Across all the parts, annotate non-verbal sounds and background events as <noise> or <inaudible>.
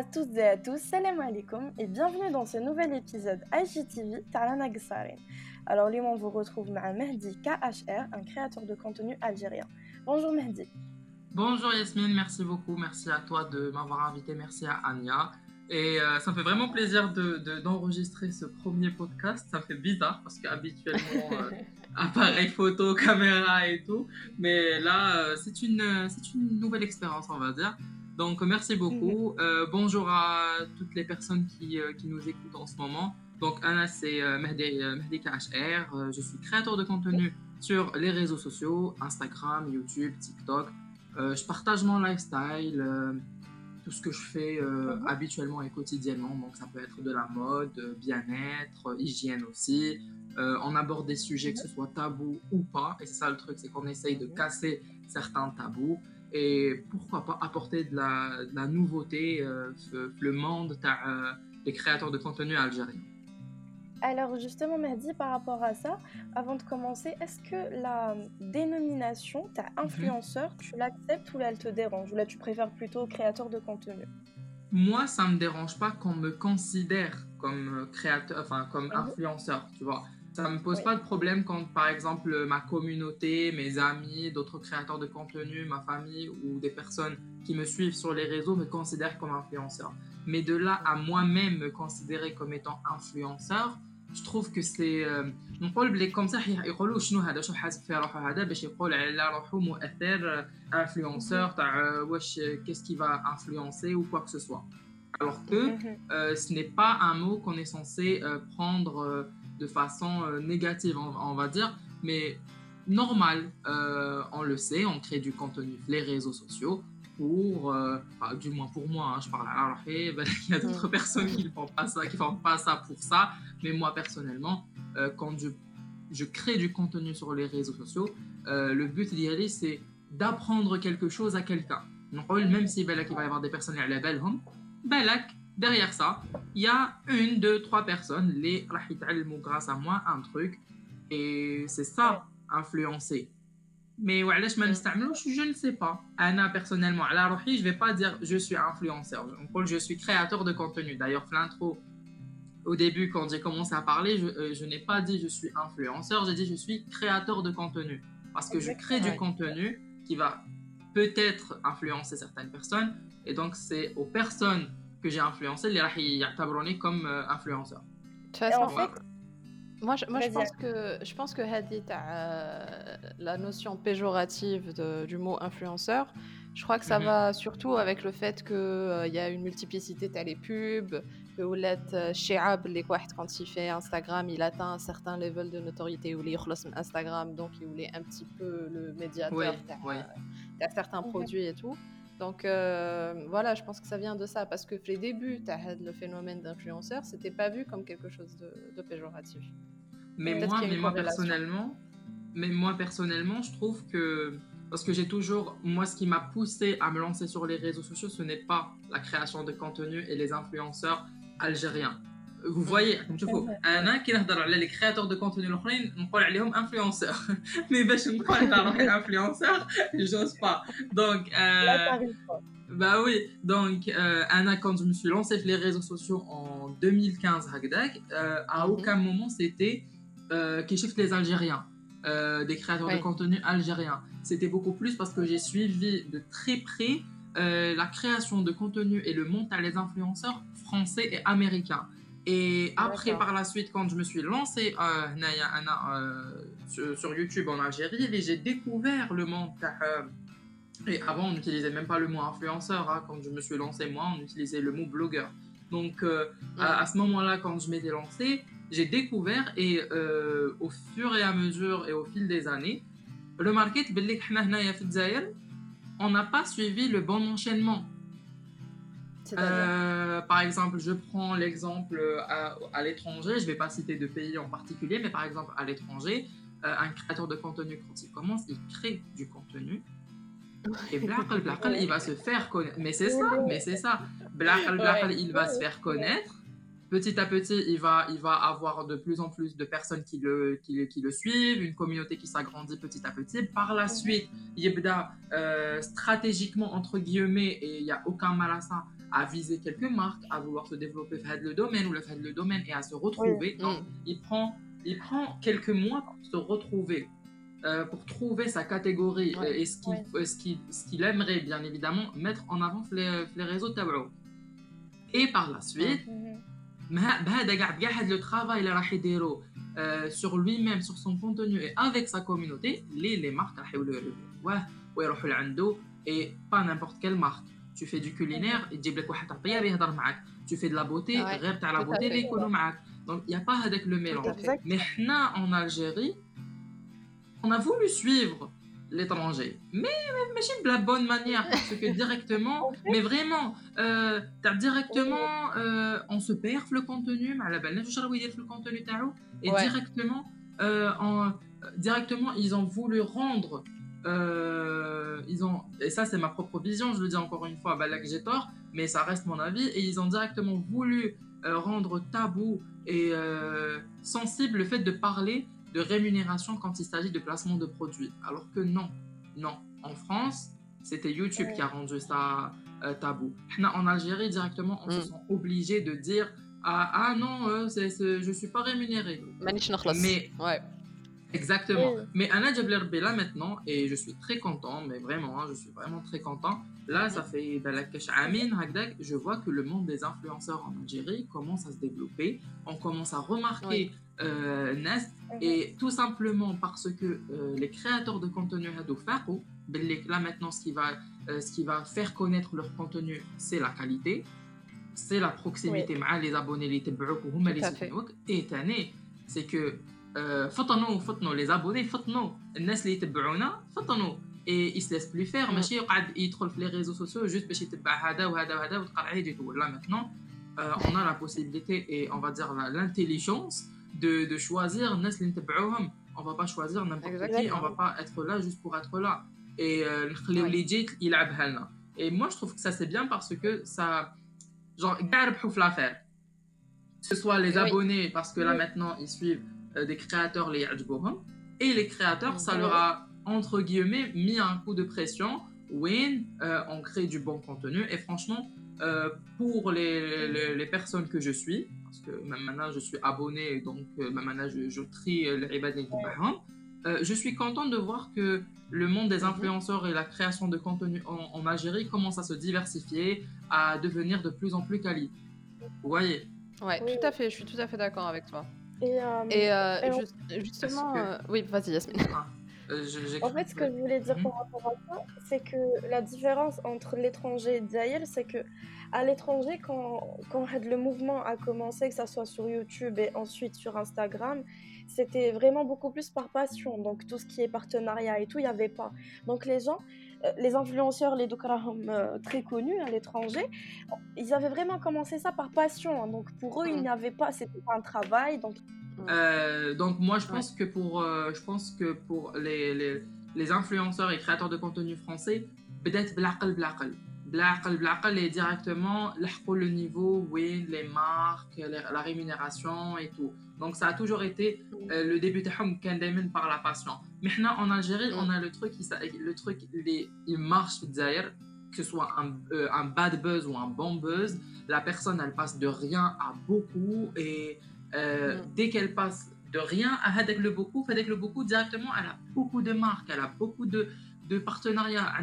À toutes et à tous, salam alaikum et bienvenue dans ce nouvel épisode IGTV Tarana Gsarin. Alors, lui, on vous retrouve avec Mehdi KHR, un créateur de contenu algérien. Bonjour Mehdi. Bonjour Yasmine, merci beaucoup. Merci à toi de m'avoir invité. Merci à Anya. Et euh, ça me fait vraiment plaisir d'enregistrer de, ce premier podcast. Ça me fait bizarre parce qu'habituellement, euh, <laughs> appareil photo, caméra et tout. Mais là, euh, c'est une, une nouvelle expérience, on va dire. Donc, merci beaucoup. Mhm. bonjour à toutes les personnes qui, qui, nous écoutent en ce moment. Donc, Anna, c'est Mehdi, Mehdi KHR. je suis créateur de contenu sur les réseaux sociaux, Instagram, YouTube, TikTok. je partage mon lifestyle tout ce que je fais euh, mhm. habituellement et quotidiennement. Donc ça peut être de la mode, euh, bien-être, euh, hygiène aussi. on aborde des sujets que ce soit tabou ou pas. Et c'est ça le truc, c'est qu'on essaye de casser certains tabous. Et pourquoi pas apporter de la, de la nouveauté, le monde des créateurs de contenu algériens. Alors justement, Mehdi, par rapport à ça, avant de commencer, est-ce que la dénomination, ta mhm. influenceur, tu l'acceptes ou elle te dérange? Ou là, tu préfères plutôt créateur de contenu? Moi, ça me dérange pas qu'on me considère comme créateur, enfin comme mhm. influenceur, tu vois. Ça me pose pas de problème quand, par exemple, ma communauté, mes amis, d'autres créateurs de contenu, ma famille ou des personnes qui me suivent sur les réseaux me considèrent comme influenceur. Mais de là à moi-même me considérer comme étant influenceur, je trouve que c'est نقول بلي كوم صح يقولوا شنو هذا شو حاسب في روحه هذا باش يقول على روحه مؤثر influenceur تاع واش qu'est-ce qui va influencer ou quoi que ce soit alors que euh, ce n'est pas un mot qu'on est censé euh, prendre euh, de façon négative on, on, va dire. Mais normal on le sait on crée du contenu les réseaux sociaux pour, euh, du moins pour moi, hein, je parle à la il y a d'autres personnes qui ne font pas ça, qui font pas ça pour ça, mais moi personnellement, euh, quand je, je, crée du contenu sur les réseaux sociaux, euh, le but d'y aller, c'est d'apprendre quelque chose à quelqu'un. Même si ben, il va y avoir des personnes à la belle ben, derrière ça, il y a une, deux, trois personnes, les grâce à moi un truc, et c'est ça, influencer. Mais je ne sais pas. Anna, personnellement, à la je ne vais pas dire je suis influenceur. Je suis créateur de contenu. D'ailleurs, l'intro, au début, quand j'ai commencé à parler, je, euh, je n'ai pas dit je suis influenceur, j'ai dit je suis créateur de contenu. Parce que je crée du contenu qui va peut-être influencer certaines personnes. Et donc, c'est aux personnes que j'ai influencées, les comme euh, influenceurs. En fait, moi, je, moi je, pense que, je pense que Hadith euh, la notion péjorative de, du mot influenceur. Je crois que ça mhm. va surtout avec le fait qu'il euh, il y a une multiplicité de les pubs, que Oulet Sheab, les quand il fait Instagram, il atteint un certain level de notoriété ou les Instagram, donc il est un petit peu le médiateur oui, de certains produits et tout. Donc euh, voilà, je pense que ça vient de ça, parce que les débuts, le phénomène d'influenceur, c'était pas vu comme quelque chose de, péjoratif. Mais moi, mais moi personnellement, mais moi personnellement, je trouve que parce que j'ai toujours, moi, ce qui m'a poussé à me lancer sur les réseaux sociaux, ce n'est pas la création de contenu et les influenceurs algériens Vous voyez, comme tu vois, un qui les créateurs de contenu on parle عليهم influenceurs. Mais باش نقول على influenceurs, j'ose pas. Donc euh, bah oui, donc euh, Anna, quand je me suis lancé sur les réseaux sociaux en 2015, euh, à mhm. aucun moment c'était euh, qui chiffre les Algériens, euh, des créateurs de contenu algériens. C'était beaucoup plus parce que j'ai suivi de très près euh, la création de contenu et le montage des influenceurs français et américains. Et après, par la suite, quand je me suis lancé euh, euh, sur, YouTube en Algérie, j'ai découvert le monde. Euh, et avant, on n'utilisait même pas le mot influenceur. Hein. Quand je me suis lancé, moi, on utilisait le mot blogueur. Donc, à, ce moment-là, quand je m'étais lancé, j'ai découvert et au fur et à mesure et au fil des années, le market, on n'a pas suivi le bon enchaînement. Euh, par exemple, je prends l'exemple euh, à, l'étranger, je ne vais pas citer de pays en particulier, mais par exemple à l'étranger, euh, un créateur de contenu, quand il commence, il crée du contenu. Et blaqal, blaqal, il va se faire connaître. Mais c'est ça, mais c'est ça. Blaqal, blaqal, il va se faire connaître. petit à petit, il va, il va avoir de plus en plus de personnes qui le, qui, qui le suivent, une communauté qui s'agrandit petit à petit. Par la suite, Yebda, euh, stratégiquement, entre guillemets, et il n'y a aucun mal à ça, à viser quelques marques, à vouloir se développer, faire le domaine ou le faire le domaine et à se retrouver. Oui. Donc, il prend, il prend quelques mois pour se retrouver, euh, pour trouver sa catégorie euh, et ce qu'il euh, ce qu ce aimerait, bien évidemment, mettre en avant les, les réseaux de tableau. Et par la suite, mhm. bah, bah, bah, le travail euh, sur lui-même, sur son contenu et avec sa communauté, les, les marques, et pas n'importe quelle marque tu fais du culinaire, tu fais de la beauté, ah ouais, la beauté, l'économie. Donc il n'y a pas avec le mélange. Mais là, en Algérie, on a voulu suivre l'étranger, mais, mais, de la bonne manière, parce que directement, <laughs> mais vraiment, euh, as directement, euh, on se perd le contenu, mais à la balle, le contenu, et directement, euh, en, directement, ils ont voulu rendre euh, ils ont, et ça c'est ma propre vision, je le dis encore une fois, bah, là que j'ai tort, mais ça reste mon avis, et ils ont directement voulu euh, rendre tabou et sensible le fait de parler de rémunération quand il s'agit de placement de produits. Alors que non, non. En France, c'était YouTube qui a rendu ça euh, tabou. En Algérie, directement, on se mm. sent obligé de dire ah, ah non, euh, je ne suis pas rémunéré. Mais, ouais. Exactement. Mais Anna Jabler là maintenant, et je suis très content, mais vraiment, hein, je suis vraiment très content. Là, ça fait je vois que le monde des influenceurs en Algérie commence à se développer. On commence à remarquer euh, Nest, et tout simplement parce que euh, les créateurs de contenu là maintenant, ce qui, va, euh, ce qui va faire connaître leur contenu, c'est la qualité, c'est la proximité. Oui. Les abonnés, les et c'est que فطنوا فطنوا les abonnés فطنوا الناس اللي يتبعونا فطنوا et ils se laissent plus faire ماشي يقعد يدخل في les réseaux sociaux juste باش يتبع هذا وهذا وهذا وتقرا عليه tout là maintenant euh, on a la possibilité et on va dire l'intelligence de, de choisir الناس اللي نتبعوهم on va pas choisir n'importe qui on va pas être là juste pour être là et نخليو اللي يجي يلعبها لنا et moi je trouve que ça c'est bien parce que ça genre كاع ربحوا في l'affaire que ce soit les abonnés parce que là maintenant ils suivent euh, des créateurs les et les créateurs ça leur a entre guillemets mis un coup de pression win euh, on crée du bon contenu et franchement euh, pour les, les, personnes que je suis parce que maintenant je suis abonné donc maintenant je, je trie les euh, je suis content de voir que le monde des influenceurs et la création de contenu en, Algérie commence à se diversifier, à devenir de plus en plus quali. Vous voyez? Ouais, tout à fait, je suis tout à fait d'accord avec toi. Et, euh, euh, justement, euh, oui, vas-y Yasmine. Ah, en fait, ce que je voulais dire par rapport à ça, c'est que la différence entre l'étranger et Zaïl, c'est que à l'étranger, quand, quand le mouvement a commencé, que ce soit sur YouTube et ensuite sur Instagram, c'était vraiment beaucoup plus par passion. Donc tout ce qui est partenariat et tout, il n'y avait pas. Donc les gens, les influenceurs, les Dukrahum très connus à l'étranger, ils avaient vraiment commencé ça par passion. Hein. Donc pour eux, il n'y avait pas, c'était pas un travail. Donc euh, donc moi je pense que pour euh, je pense que pour les, les, les, influenceurs et créateurs de contenu français peut-être blaqal blaqal blaqal blaqal est directement le niveau oui les marques la rémunération et tout donc ça a toujours été euh, le début de par la passion maintenant en Algérie on a le truc le truc il marche d'ailleurs que ce soit un, un bad buzz ou un bon buzz la personne elle passe de rien à beaucoup et euh, mm. dès qu'elle passe de rien à Hadek le beaucoup, Hadek le beaucoup directement, elle a beaucoup de marques, elle a beaucoup de, de partenariats.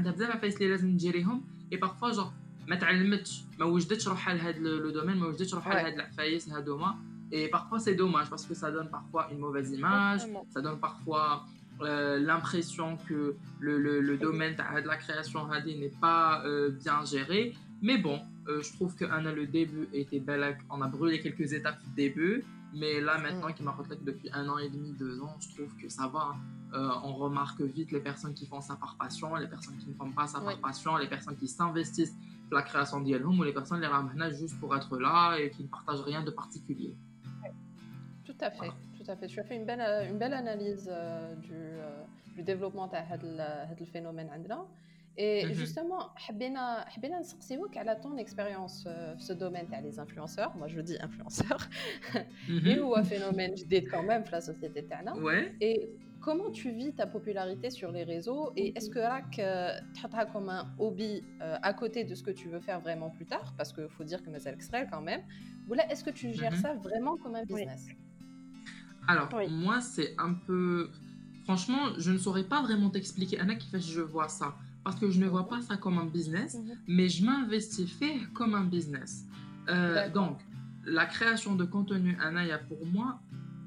Et parfois, genre, ما تعلمتش ما وجدتش روحها لهذا لو دومين ما وجدتش روحها لهاد العفايس هادوما et parfois c'est dommage parce que ça donne parfois une mauvaise image. Ça donne parfois euh, l'impression que le, le, le domaine de la création n'est pas euh, bien géré. Mais bon euh, je trouve que le début était bel on a brûlé quelques étapes du début. Mais là, maintenant, qui m'a retraité depuis un an et demi, deux ans, je trouve que ça va. Euh, on remarque vite les personnes qui font ça par passion, les personnes qui ne font pas ça par passion, les personnes qui s'investissent dans la création d'Yelhum ou les personnes les ramènent juste pour être là et qui ne partagent rien de particulier. Tout à fait, tout à fait. Tu as fait une belle, euh, analyse euh, euh, du, développement de ce phénomène. Et mm -hmm. justement, Hbina Sarsiwak, elle a ton expérience dans ce domaine, as les influenceurs, moi je dis influenceurs, mhm. et ou un phénomène, je quand même, la société Tana. Ouais. Et comment tu vis ta popularité sur les réseaux? Et est-ce que RAC as comme un hobby à côté de ce que tu veux faire vraiment plus tard? Parce qu'il faut dire que c'est extrait quand même. Ou là, est-ce que tu gères mhm. ça vraiment comme un business? Alors moi c'est un peu franchement je ne saurais pas vraiment t'expliquer Anna qui fait je vois ça parce que je ne vois pas ça comme un business, mhm. mais je m'investis fait comme un business. Euh, donc, la création de contenu Anaya pour moi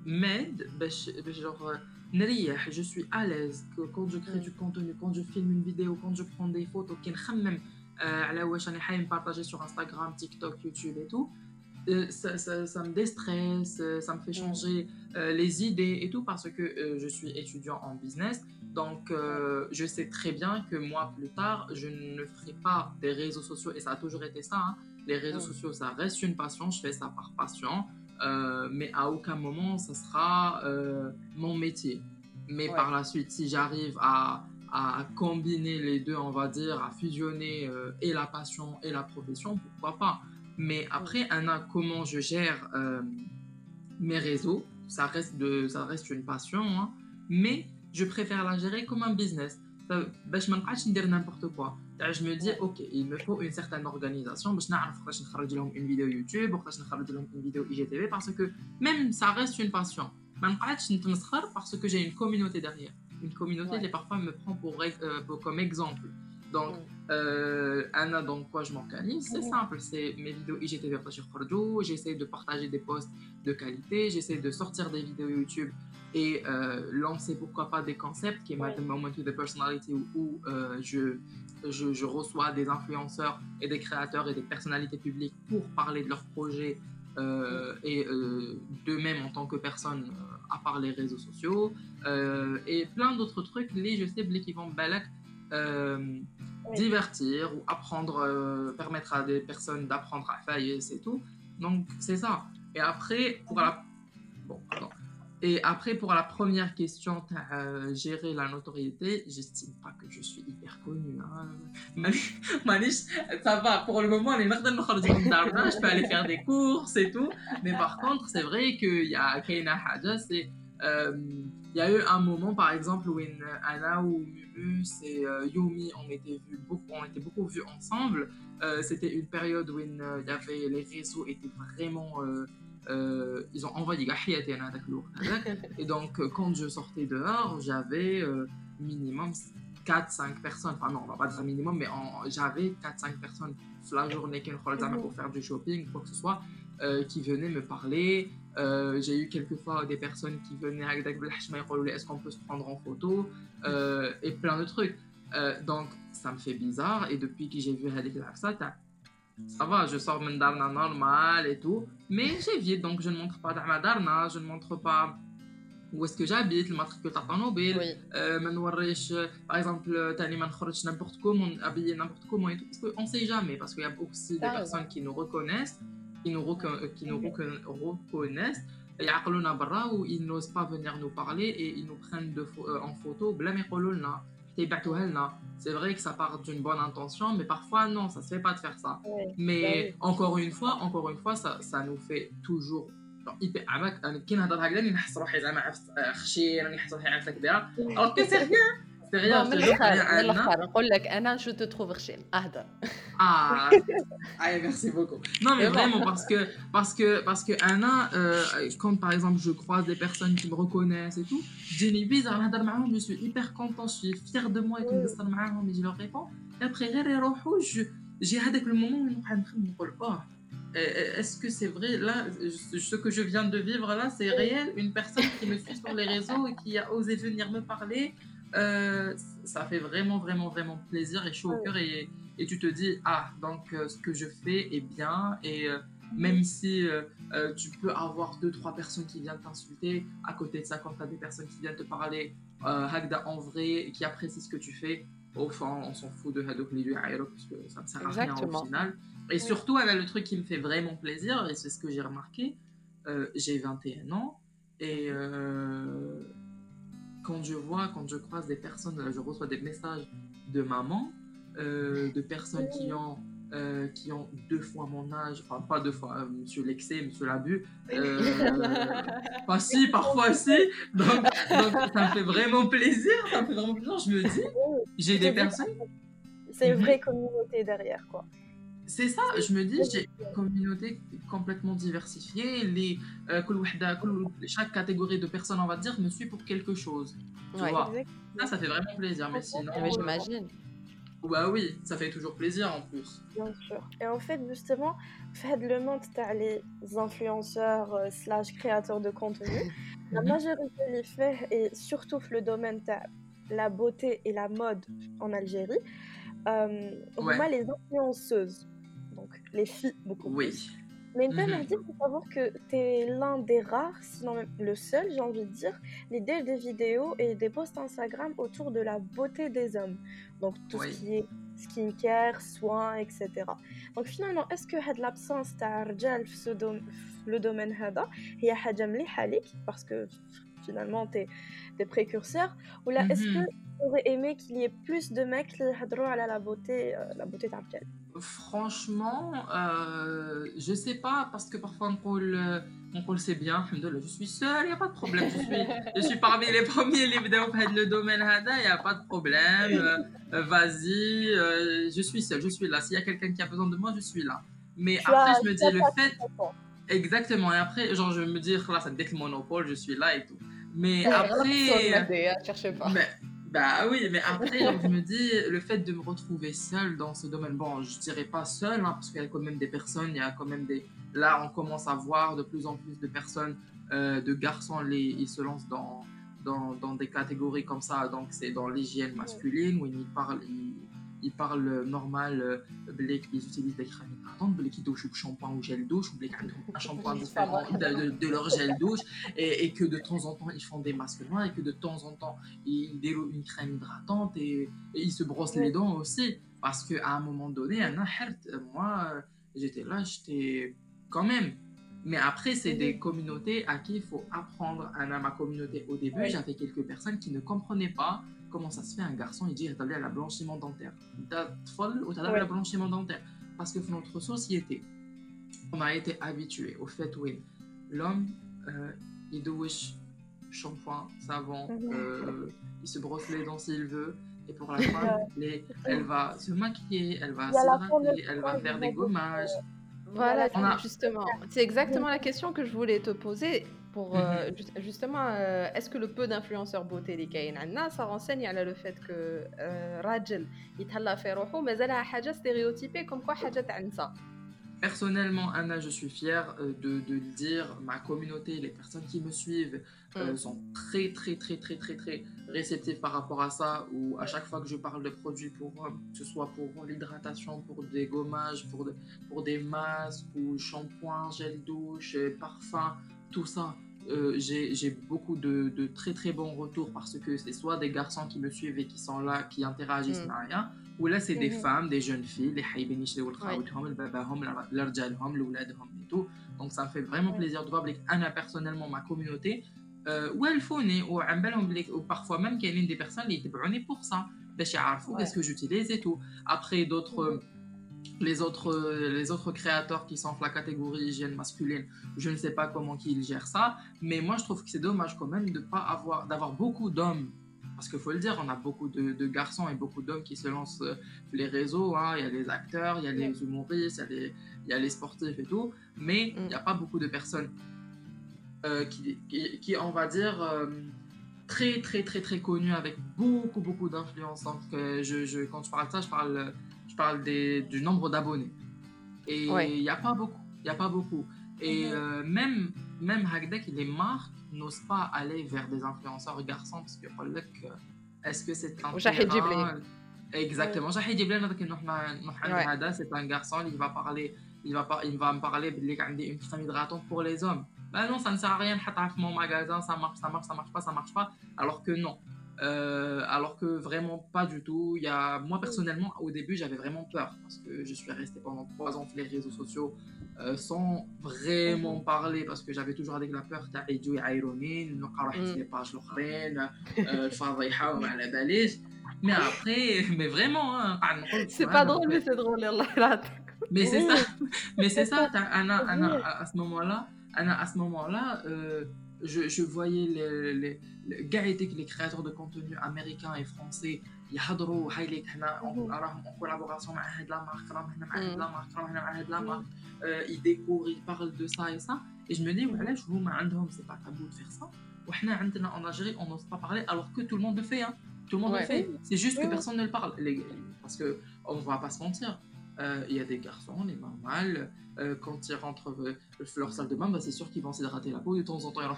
m'aide, ben, ben, genre, euh, je suis à l'aise quand je crée du contenu, quand je filme une vidéo, quand je prends des photos, même euh, partager sur Instagram, TikTok, YouTube et tout. Ça, ça, ça, me déstresse, ça me fait changer les idées et tout parce que je suis étudiant en business donc, euh, je sais très bien que moi, plus tard, je ne ferai pas des réseaux sociaux, et ça a toujours été ça. Hein. Les réseaux sociaux, ça reste une passion, je fais ça par passion, euh, mais à aucun moment, ça sera euh, mon métier. Mais par la suite, si j'arrive à, à, combiner les deux, on va dire, à fusionner et la passion et la profession, pourquoi pas? Mais après, Anna, comment je gère mes réseaux, ça reste, une passion, mais je préfère la gérer comme un business. Je ne dire n'importe quoi. Je me dis, ok, il me faut une certaine organisation. Je vais une vidéo YouTube, une vidéo IGTV, parce que même ça reste une passion. Je ne Parce que j'ai une communauté derrière. Une communauté qui parfois me prend comme exemple. Donc, euh, Anna, donc quoi je m'organise C'est simple, c'est mes vidéos IGTV j'essaie de partager des posts de qualité, j'essaie de sortir des vidéos YouTube et euh, lancer pourquoi pas des concepts qui est ouais. Moment to the Personality où, euh, je, je, je, reçois des influenceurs et des créateurs et des personnalités publiques pour parler de leurs projets euh, et d'eux-mêmes en tant que personne à part les réseaux sociaux et plein d'autres trucs les je sais qui vont balak divertir ou apprendre permettre à des personnes d'apprendre à faire c'est tout donc c'est ça et après pour la bon pardon et après, pour la première question, euh, gérer la notoriété, j'estime pas que je suis hyper connue. Hein. <laughs> ça va, pour le moment, les je peux aller faire des courses et tout. Mais par contre, c'est vrai qu'il y a Keina Haja, c'est. Euh, il y a eu un moment, par exemple, où Anna ou Mumu et euh, Yumi, on était, vu beaucoup, on était beaucoup vus ensemble. Euh, C'était une période où y avait, les réseaux étaient vraiment euh, ils ont envoyé <laughs> et donc euh, quand je sortais dehors j'avais euh, minimum 4-5 personnes enfin non on va pas dire minimum mais j'avais 4-5 personnes la journée pour faire du shopping quoi que ce soit qui venaient me parler j'ai eu quelquefois des personnes qui venaient avec est-ce qu'on peut se prendre en photo et plein de trucs. Donc ça me fait bizarre et depuis que j'ai vu Hadik ça ça va, je sors mon darna normal et tout, mais j'évite, donc je ne montre pas ma darna, je ne montre pas où est-ce que j'habite, le matricule mobile, oui. euh, par exemple, tani man n'importe comment, habillé n'importe comment et tout, parce qu'on ne sait jamais, parce qu'il y a aussi des personnes qui nous reconnaissent, qui nous, euh, qui nous reconnaissent, ils n'osent pas venir nous parler et ils nous prennent de, euh, en photo, c'est vrai que ça part d'une bonne intention, mais parfois non, ça se fait pas de faire ça. Mais bah encore une fois, encore une fois, ça, ça nous fait toujours alors que c'est rien c'est rien من الاخر من الاخر نقول لك انا جو te trouve غشيم اهدر ah ah merci beaucoup non mais vraiment parce que parce que parce que Anna euh, quand par exemple je croise des personnes qui me reconnaissent et tout j'ai bizarre نهضر معاهم je suis hyper content je suis fière de moi et tout نقصر معاهم et je leur réponds et après غير يروحوا j'ai هذاك le moment où نقعد نخمم نقول oh est-ce que c'est vrai là ce que je viens de vivre là c'est réel une personne qui me suit sur les réseaux et qui a osé venir me parler euh, ça fait vraiment, vraiment, vraiment plaisir et chaud au cœur. Et, et, tu te dis, ah, donc euh, ce que je fais est bien. Et euh, même si tu peux avoir deux, trois personnes qui viennent t'insulter, à côté de ça, quand tu as des personnes qui viennent te parler Hagda en vrai et qui apprécient ce que tu fais, au fond, on s'en fout de Hadouk parce que ça ne sert à rien au final. Et surtout, elle a le truc qui me fait vraiment plaisir, et c'est ce que j'ai remarqué. j'ai 21 ans et quand je vois, quand je croise des personnes, je reçois des messages de maman de personnes qui ont euh, qui ont deux fois mon âge, enfin pas deux fois, euh, monsieur l'excès, monsieur l'abus, euh, <laughs> pas si, parfois si, donc, ça me fait vraiment plaisir, ça me fait vraiment plaisir, je me dis, j'ai des personnes... C'est une mhm. vraie communauté derrière, quoi. C'est ça, je me dis, j'ai une communauté complètement diversifiée, les, chaque catégorie de personnes, on va dire, me suit pour quelque chose, tu vois. Ça, ça fait vraiment plaisir, mais sinon... J'imagine. Bah oui, ça fait toujours plaisir en plus. Bien sûr. Et en fait, justement, faites le monde, as les influenceurs euh, slash créateurs de contenu. <laughs> la mhm. majorité les fait, et surtout le domaine de la beauté et la mode en Algérie, euh, ouais. les influenceuses les filles beaucoup oui. Mais une femme artiste, il faut savoir que tu es l'un des rares, sinon même le seul, j'ai envie de dire, l'idée des vidéos et des posts Instagram autour de la beauté des hommes. Donc tout ce qui est skincare, soins, etc. Donc finalement, est-ce que had l'absence d'argel le domaine hada, il y a hajam halik, parce que finalement t'es des précurseurs, ou là est-ce que mhm. tu aurais aimé qu'il y ait plus de mecs qui à la beauté, euh, la beauté d'argel Franchement, euh, je sais pas, parce que parfois on le, on sait bien, je suis seule, il n'y a pas de problème. Je suis, je suis parmi les premiers livres dans le domaine il n'y a pas de problème. Euh, vas-y, euh, je suis seule, je suis là. S'il y a quelqu'un qui a besoin de moi, je suis là. Mais après, je me dis le fait. Exactement, et après, genre, je me dis, là, ça dès le monopole, je suis là et tout. Mais <laughs> après. cherchez pas. Bah oui, mais après, je me dis, le fait de me retrouver seule dans ce domaine, bon, je dirais pas seule, hein, parce qu'il y a quand même des personnes, il y a quand même des. Là, on commence à voir de plus en plus de personnes, euh, de garçons, les, ils se lancent dans, dans, dans, des catégories comme ça, donc c'est dans l'hygiène masculine, où ils parlent, ils parlent normal, euh, ils utilisent des crèmes hydratantes, ils douchent shampoing ou gel douche, ou un <laughs> shampoing différent de, de, leur gel douche, et, que de temps en temps ils font des masques noirs, et que de temps en temps ils délouent une crème hydratante, et, ils se brossent les dents aussi. Parce qu'à un moment donné, moi j'étais là, j'étais quand même. Mais après, c'est des communautés à qui il faut apprendre. À ma communauté, au début, j'avais quelques personnes qui ne comprenaient pas comment ça se fait un garçon il dit à la blanchiment dentaire. Ou la blanchiment dentaire? Parce que notre société on a été habitué au fait où l'homme euh, il douche shampoing savon mhm. euh, il se brosse les dents s'il veut. Et pour la <laughs> femme les, elle va se maquiller elle va s'hydrater elle va faire des gommages. voilà, justement. C'est exactement la question que je voulais te poser pour mhm. euh, justement, euh, est-ce que le peu d'influenceurs beauté les a, ça renseigne à le fait que euh, Rajel, il t'a fait roho, mais elle a haja stéréotypée comme quoi haja ça. Personnellement, Anna, je suis fière euh, de, le dire. Ma communauté, les personnes qui me suivent mm. sont très, très, très, très, très, très réceptives par rapport à ça. Ou à chaque fois que je parle de produits pour que ce soit pour l'hydratation, pour des gommages, pour, pour des masques ou shampoings, gel douche, parfums, tout ça, euh, j'ai beaucoup de, de, très très bons retours parce que c'est soit des garçons qui me suivent et qui sont là, qui interagissent mm. rien, ou là c'est des mm-hmm. femmes, des jeunes filles, les et tout. Donc ça me fait vraiment plaisir de voir Anna personnellement ma communauté. Euh, où elles font ou parfois même qu'il y a des personnes qui pour ça, qu'est-ce que j'utilise et tout. Après d'autres. Les autres, les autres créateurs qui sont la catégorie hygiène masculine, je ne sais pas comment ils gèrent ça, mais moi je trouve que c'est dommage quand même de pas avoir, d'avoir beaucoup d'hommes, parce qu'il faut le dire, on a beaucoup de, garçons et beaucoup d'hommes qui se lancent sur les réseaux, hein. il y a les acteurs, il y a les humoristes, il y a les, il y a les sportifs et tout, mais il n'y a pas beaucoup de personnes euh, qui, qui, on va dire, euh, très très très très connues avec beaucoup beaucoup d'influence. Donc euh, je, je, quand je parle de ça, je parle parle des, du nombre d'abonnés. Et il n'y a pas beaucoup. Il a pas beaucoup. Et mhm. euh, même, même Hagdek, les marques n'osent pas aller vers des influenceurs garçons parce que est-ce que c'est un Exactement. C'est un garçon, il va parler, il va, il va me parler d'une crème hydratante pour les hommes. Ben non, ça ne sert à rien. Mon magasin, ça marche, ça marche, ça marche pas, ça marche pas. Alors que non. Euh, alors que vraiment pas du tout. Il y a, moi personnellement, au début, j'avais vraiment peur parce que je suis resté pendant trois ans sur les réseaux sociaux euh, sans vraiment mhm. parler parce que j'avais toujours avec la peur Mais après, mais vraiment, hein, c'est pas drôle, mais c'est drôle. Mais c'est ça, <laughs> mais c'est ça, Anna, Anna, à ce moment-là, Anna, à ce moment-là, euh, je, je, voyais les, les, les, gars étaient les créateurs de contenu américains et français يحضروا هاي ليك هنا راهم en collaboration مع هاد لا مارك راهم هنا مع هاد لا مارك راهم هنا مع هاد لا مارك ils découvrent ils parlent de ça et ça et je me dis وعلاش هما عندهم c'est pas tabou de faire ça وحنا عندنا en Algérie on n'ose pas parler alors que tout le monde le fait hein tout le monde ouais. le fait c'est juste que personne ne le parle les, parce que on va pas se mentir euh, il y a des garçons, les mamans, euh, quand ils rentrent euh, dans leur salle de bain, bah, c'est sûr qu'ils vont s'hydrater la peau. De temps en temps, hein,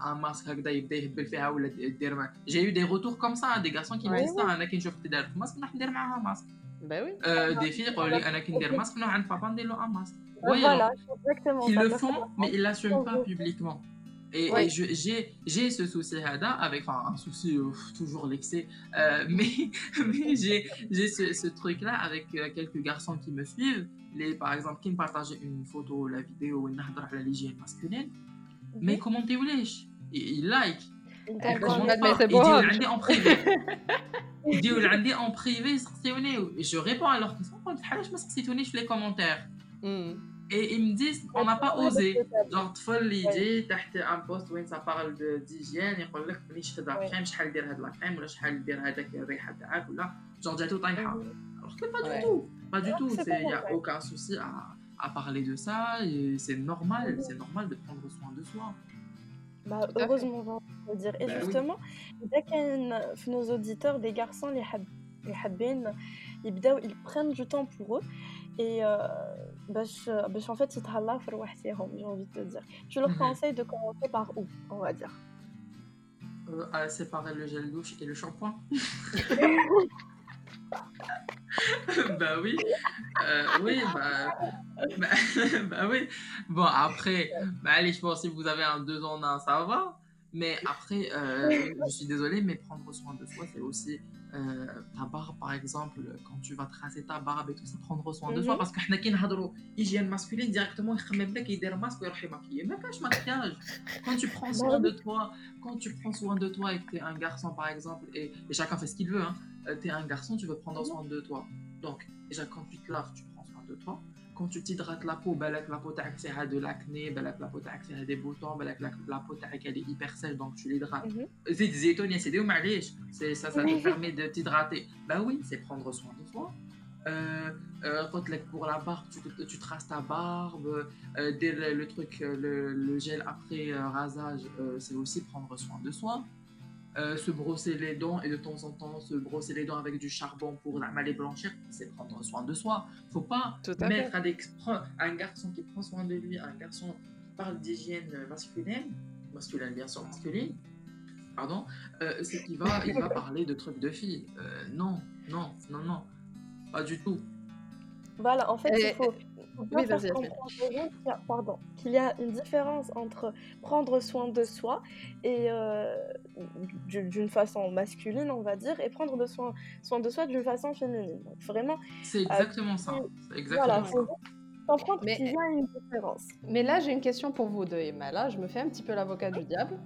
un masque, euh, j'ai eu des retours comme ça, hein, des garçons qui me disent ça, un un masque. Des filles, un masque, non, un papa, un masque. Voilà, exactement. Ils le font, mais ils l'assument pas publiquement. Et, ouais. j'ai ce souci avec, enfin, un souci toujours l'excès, euh, <laughs> mais, mais j'ai ce, ce truc-là avec euh, quelques garçons qui me suivent. Les, par exemple, qui me partagent une photo, la vidéo, une à l'hygiène masculine. Mm -hmm. Mais commentez-vous, ils il like. Ils disent <laughs> en privé. Ils disent en privé, je réponds à leurs questions. Je ne les commentaires. Mm. Et ils me disent, on n'a pas osé. Genre, tu fais l'idée, tu as un poste où ça parle d'hygiène, ils disent, je suis de la crème, je de la crème, je de la crème, genre, j'ai tout un Alors que pas du tout. Pas du tout. Il n'y a aucun souci à, à parler de ça. C'est normal, c'est normal de prendre soin de soi. Bah, heureusement, on dire. Et justement, dès nos auditeurs, des garçons, les habines, ils prennent du temps pour eux. Et euh, en fait, j'ai envie de te dire. Je leur mhm. conseille de commencer par où, on va dire? Euh, à séparer le gel douche et le shampoing. <laughs> bah oui, euh, oui, bah, <laughs> bah, bah, oui. Bon, après, bah allez, je pense si vous avez un deux en 1, ça va. Mais après, euh, je suis désolée, mais prendre soin de soi, c'est aussi euh, ta barbe, par exemple, quand tu vas tracer ta barbe et tout ça, prendre soin de soi. Parce que nous, quand hygiène masculine, directement, masque il maquiller. Mais cache maquillage. Quand tu prends soin de toi, quand tu prends soin de toi et que tu es un garçon, par exemple, et, et chacun fait ce qu'il veut, hein, euh, tu es un garçon, tu veux prendre soin de toi. Donc, déjà, quand tu te laves, tu prends soin de toi quand tu t'hydrates la peau, ben, la peau c'est de l'acné, ben, la peau c'est des boutons, ben, la peau elle est hyper sèche donc tu l'hydrates. Mhm. C'est des c'est des ça, ça te <laughs> permet de t'hydrater. Bah oui, c'est prendre soin de soi. Euh, euh pour la barbe, tu, traces ta barbe, euh, dès le, truc, euh, le gel après rasage, c'est aussi prendre soin de soi. Euh, se brosser les dents et de temps en temps se brosser les dents avec du charbon pour les blanchir, c'est prendre soin de soi. Faut pas mettre avec un garçon qui prend soin de lui, un garçon qui parle d'hygiène masculine, masculine bien sûr, masculine, pardon, euh, c'est qu'il va, il va parler de trucs de filles. Euh, non, non, non, non, pas du tout. Voilà, en fait, il faut, oui, faire comprendre qu'il y a une différence entre prendre soin de soi et euh, d'une façon masculine, on va dire, et prendre de soin, soin de soi d'une façon féminine. Donc, vraiment. C'est euh, exactement ça. Exactement voilà, ça. comprendre mais, qu'il y a une différence. Mais là, j'ai une question pour vous deux, Emma. Là, je me fais un petit peu l'avocat du diable.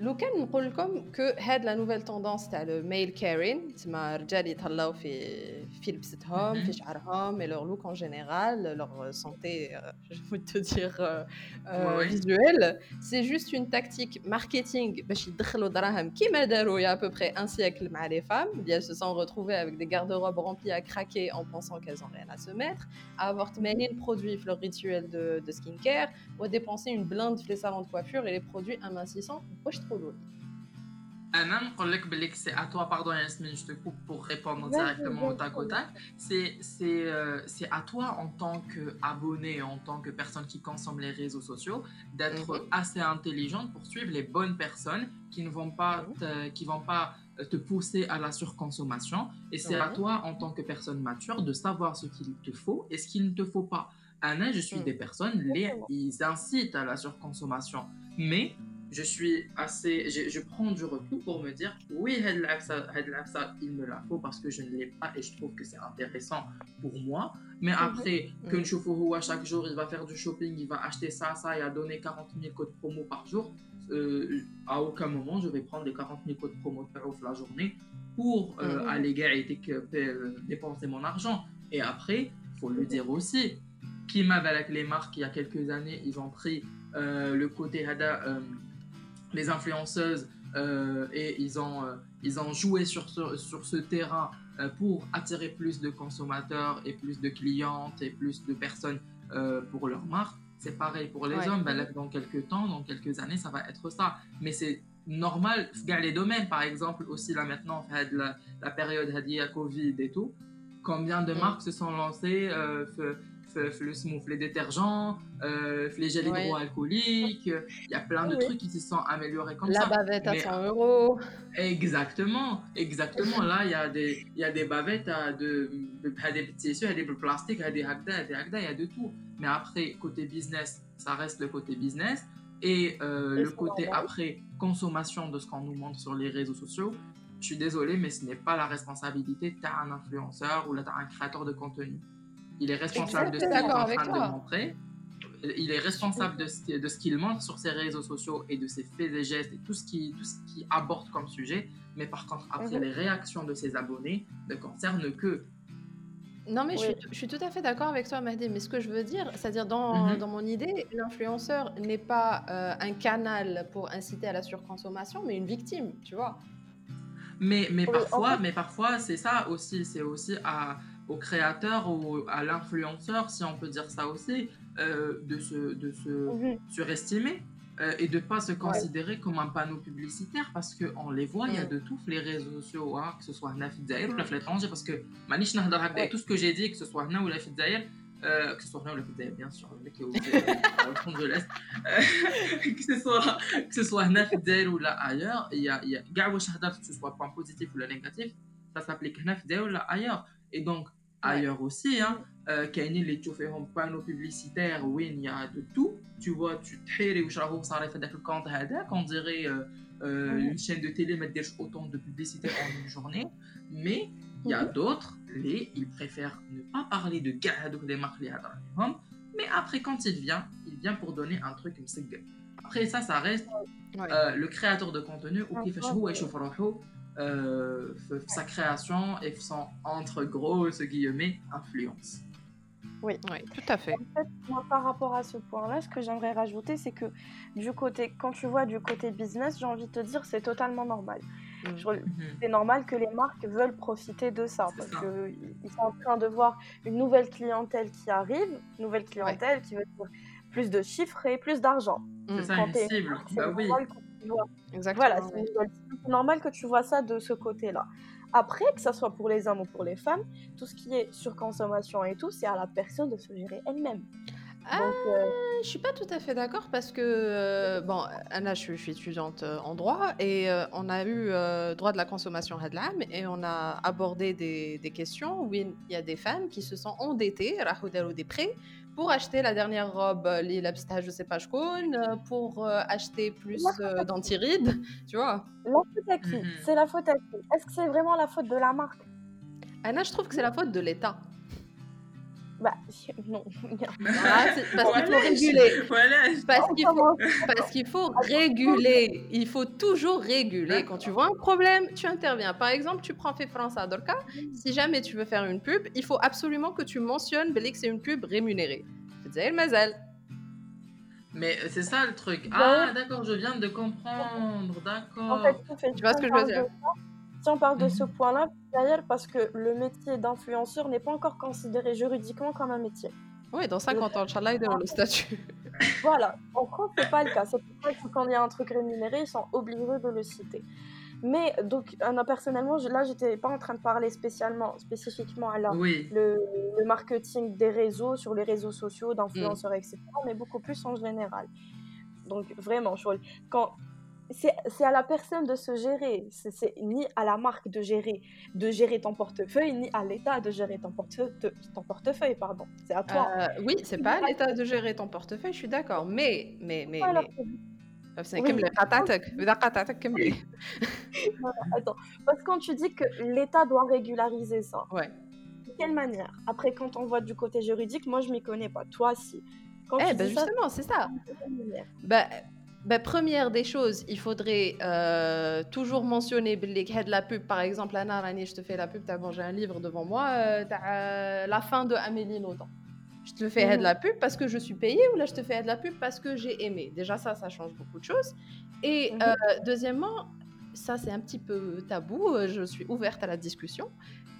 لو كان نقول لكم كو هاد لا نوفيل توندونس تاع لو ميل كارين تسمى رجال يتهلاو في في لبستهم في شعرهم مي لور لوك ان جينيرال لور سونتي جو فو te dire فيزوال سي جوست اون تاكتيك ماركتينغ باش يدخلوا دراهم كيما داروا يا peu près un siècle مع les femmes elles se sont retrouvées avec des garde-robes remplis à craquer en pensant qu'elles ont rien à se mettre à avoir تمانين produits في leur rituel de, de skincare ou à dépenser une blinde في les salons de produits amincissants c'est à toi, pardon Yasmine, je te coupe pour répondre directement au tac au tac. Euh, c'est à toi en tant qu'abonné, en tant que personne qui consomme les réseaux sociaux, d'être mhm. assez intelligente pour suivre les bonnes personnes qui ne vont pas mhm. te, qui vont pas te pousser à la surconsommation. Et c'est à toi en tant que personne mature de savoir ce qu'il te faut et ce qu'il ne te faut pas. Anna, je suis mhm. des personnes, les, ils incitent à la surconsommation. Mais je suis assez, je, je, prends du recul pour me dire, oui, il me la faut parce que je ne l'ai pas et je trouve que c'est intéressant pour moi. Mais après, que mhm. chauffe chaque jour, il va faire du shopping, il va acheter ça, ça, et a donné 40 000 codes promo par jour, euh, à aucun moment je vais prendre les 40 000 codes promo la journée pour euh, mm-hmm. aller euh, dépenser mon argent. Et après, il faut le dire aussi, qui avec les marques il y a quelques années, ils ont pris le côté les influenceuses et ils ont, ils ont joué sur ce, sur ce terrain pour attirer plus de consommateurs et plus de clientes et plus de personnes pour leur marque. C'est pareil pour les hommes. Ben, dans quelques temps, dans quelques années, ça va être ça. Mais c'est normal dans les domaines. Par exemple, aussi là maintenant, la, la période à Covid et tout, combien de marques se sont lancées euh, le smooth, les détergents, euh, les gels hydroalcooliques. Il y a plein de trucs qui se sont améliorés comme ça. La bavette à 100 euros. Exactement, exactement. Là, il y a des, il y a des bavettes à de, des petits tissus, des plastiques, des hagda, des hagda, il y a de tout. Mais après, côté business, ça reste le côté business. Et euh, le côté après consommation de ce qu'on nous montre sur les réseaux sociaux, je suis désolé, mais ce n'est pas la responsabilité d'un influenceur ou d'un créateur de contenu. Il est responsable de ce qu'il est en train de montrer. Il est responsable de ce, de ce qu'il montre sur ses réseaux sociaux et de ses faits et gestes et tout ce qui, tout ce qui aborde comme sujet. Mais par contre, après, mhm. les réactions de ses abonnés ne concernent que non, mais je, suis, je, suis, tout à fait d'accord avec toi, Mahdi. Mais ce que je veux dire, c'est-à-dire dans, mhm. dans, mon idée, l'influenceur n'est pas euh, un canal pour inciter à la surconsommation, mais une victime, tu vois. Mais, mais parfois, mais parfois c'est ça aussi. C'est aussi à, au créateur ou à l'influenceur, si on peut dire ça aussi, euh, de se, de se mhm. surestimer. Euh, et de ne pas se considérer comme un panneau publicitaire parce qu'on les voit, il y a de tout les réseaux sociaux, hein, que ce soit Zaïr ou l'étranger, parce que ouais. tout ce que j'ai dit, que ce soit Naf ou la euh, que ce soit Naf ou la bien sûr, le qui est au fond de l'Est, <laughs> que ce soit, que ce soit Zaïr ou là ailleurs, il y a, il y a, que ce soit point positif ou négatif, ça s'applique Zaïr ou là ailleurs. Et donc, ailleurs aussi, hein, كاينين اللي تشوفيهم بانو بوبليسيتير وين يا دو تو tu vois tu تحيري واش راهو صار في هذاك الكونت هذاك on dirait une chaîne de télé ما ديرش autant de publicité en une journée mais il y a d'autres les ils préfèrent ne pas parler de كاع هذوك les marques اللي هضر عليهم mais après quand il vient il vient pour donner un truc مسقل après ça ça reste euh, le créateur de contenu ou كيفاش هو يشوف euh, sa création et son, entre grosses guillemets, influence. Oui. oui, tout à fait. Par rapport à ce point-là, ce que j'aimerais rajouter, c'est que du côté, quand tu vois du côté business, j'ai envie de te dire, c'est totalement normal. Mm. Mhm. C'est normal que les marques veulent profiter de ça parce qu'ils sont en train de voir une nouvelle clientèle qui arrive, une nouvelle clientèle qui veut plus de chiffres et plus d'argent. C'est ça, une cible. Bah Exactement. Voilà, c'est normal que tu vois ça de ce côté-là. Après, que ce soit pour les hommes ou pour les femmes, tout ce qui est surconsommation et tout, c'est à la personne de se gérer elle-même. Ah, euh... Je suis pas tout à fait d'accord parce que, euh, bon, Anna, je, suis étudiante euh, en droit et euh, on a eu droit de la consommation Hadlam et on a abordé des, des questions où il y a des femmes qui se sont endettées, ou des prêts, pour acheter la dernière robe, les je sais pas, je pour acheter plus d'antirides, <laughs> tu vois. La faute à qui? Mhm. C'est la faute à qui? Est-ce que c'est vraiment la faute de la marque? Anna, je trouve que c'est la faute de l'État. Bah, <laughs> non. parce qu'il faut réguler. <laughs> Parce qu'il faut, réguler. Il faut toujours réguler. Quand tu vois un problème, tu interviens. Par exemple, tu prends Fait France à Dorka. Si jamais tu veux faire une pub, il faut absolument que tu mentionnes que c'est une pub rémunérée. C'est le mazel. Mais euh, c'est ça le truc. Ah, d'accord, je viens de comprendre. D'accord. tu vois ce que je veux dire? Si on parle de ce mhm. point-là, d'ailleurs, parce que le métier d'influenceur n'est pas encore considéré juridiquement comme un métier. Oui, dans 50 ans, Inch'Allah, il le statut. <laughs> voilà, en France, c'est pas le cas. C'est pour ça que quand il y a un truc rémunéré, ils sont obligés de le citer. Mais donc, euh, personnellement, là, j'étais pas en train de parler spécialement, spécifiquement à le, marketing des réseaux, sur les réseaux sociaux, d'influenceurs, etc., mais beaucoup plus en général. Donc, vraiment, quand c'est à la personne de se gérer. C'est ni à la marque de gérer, de gérer ton portefeuille, ni à l'État de gérer ton, ton portefeuille. Pardon. C'est à toi. Euh, oui, c'est pas à l'État de gérer ton portefeuille. Je suis d'accord. Mais, mais, mais, mais... Attends, parce que quand tu dis que l'État doit régulariser ça, ouais. de quelle manière? Après, quand on voit du côté juridique, moi je m'y connais pas. Toi, si. Quand eh, ben justement, c'est ça. Bah, bah, première des choses, il faudrait euh, toujours mentionner de la pub. Par exemple, Anna Rani, je te fais la pub, tu as j'ai un livre devant moi, euh, euh, la fin de Amélie Nothomb. Je te fais de la pub parce que je suis payée ou là je te fais de la pub parce que j'ai aimé? Déjà ça, ça change beaucoup de choses. Et mhm. deuxièmement, ça c'est un petit peu tabou, je suis ouverte à la discussion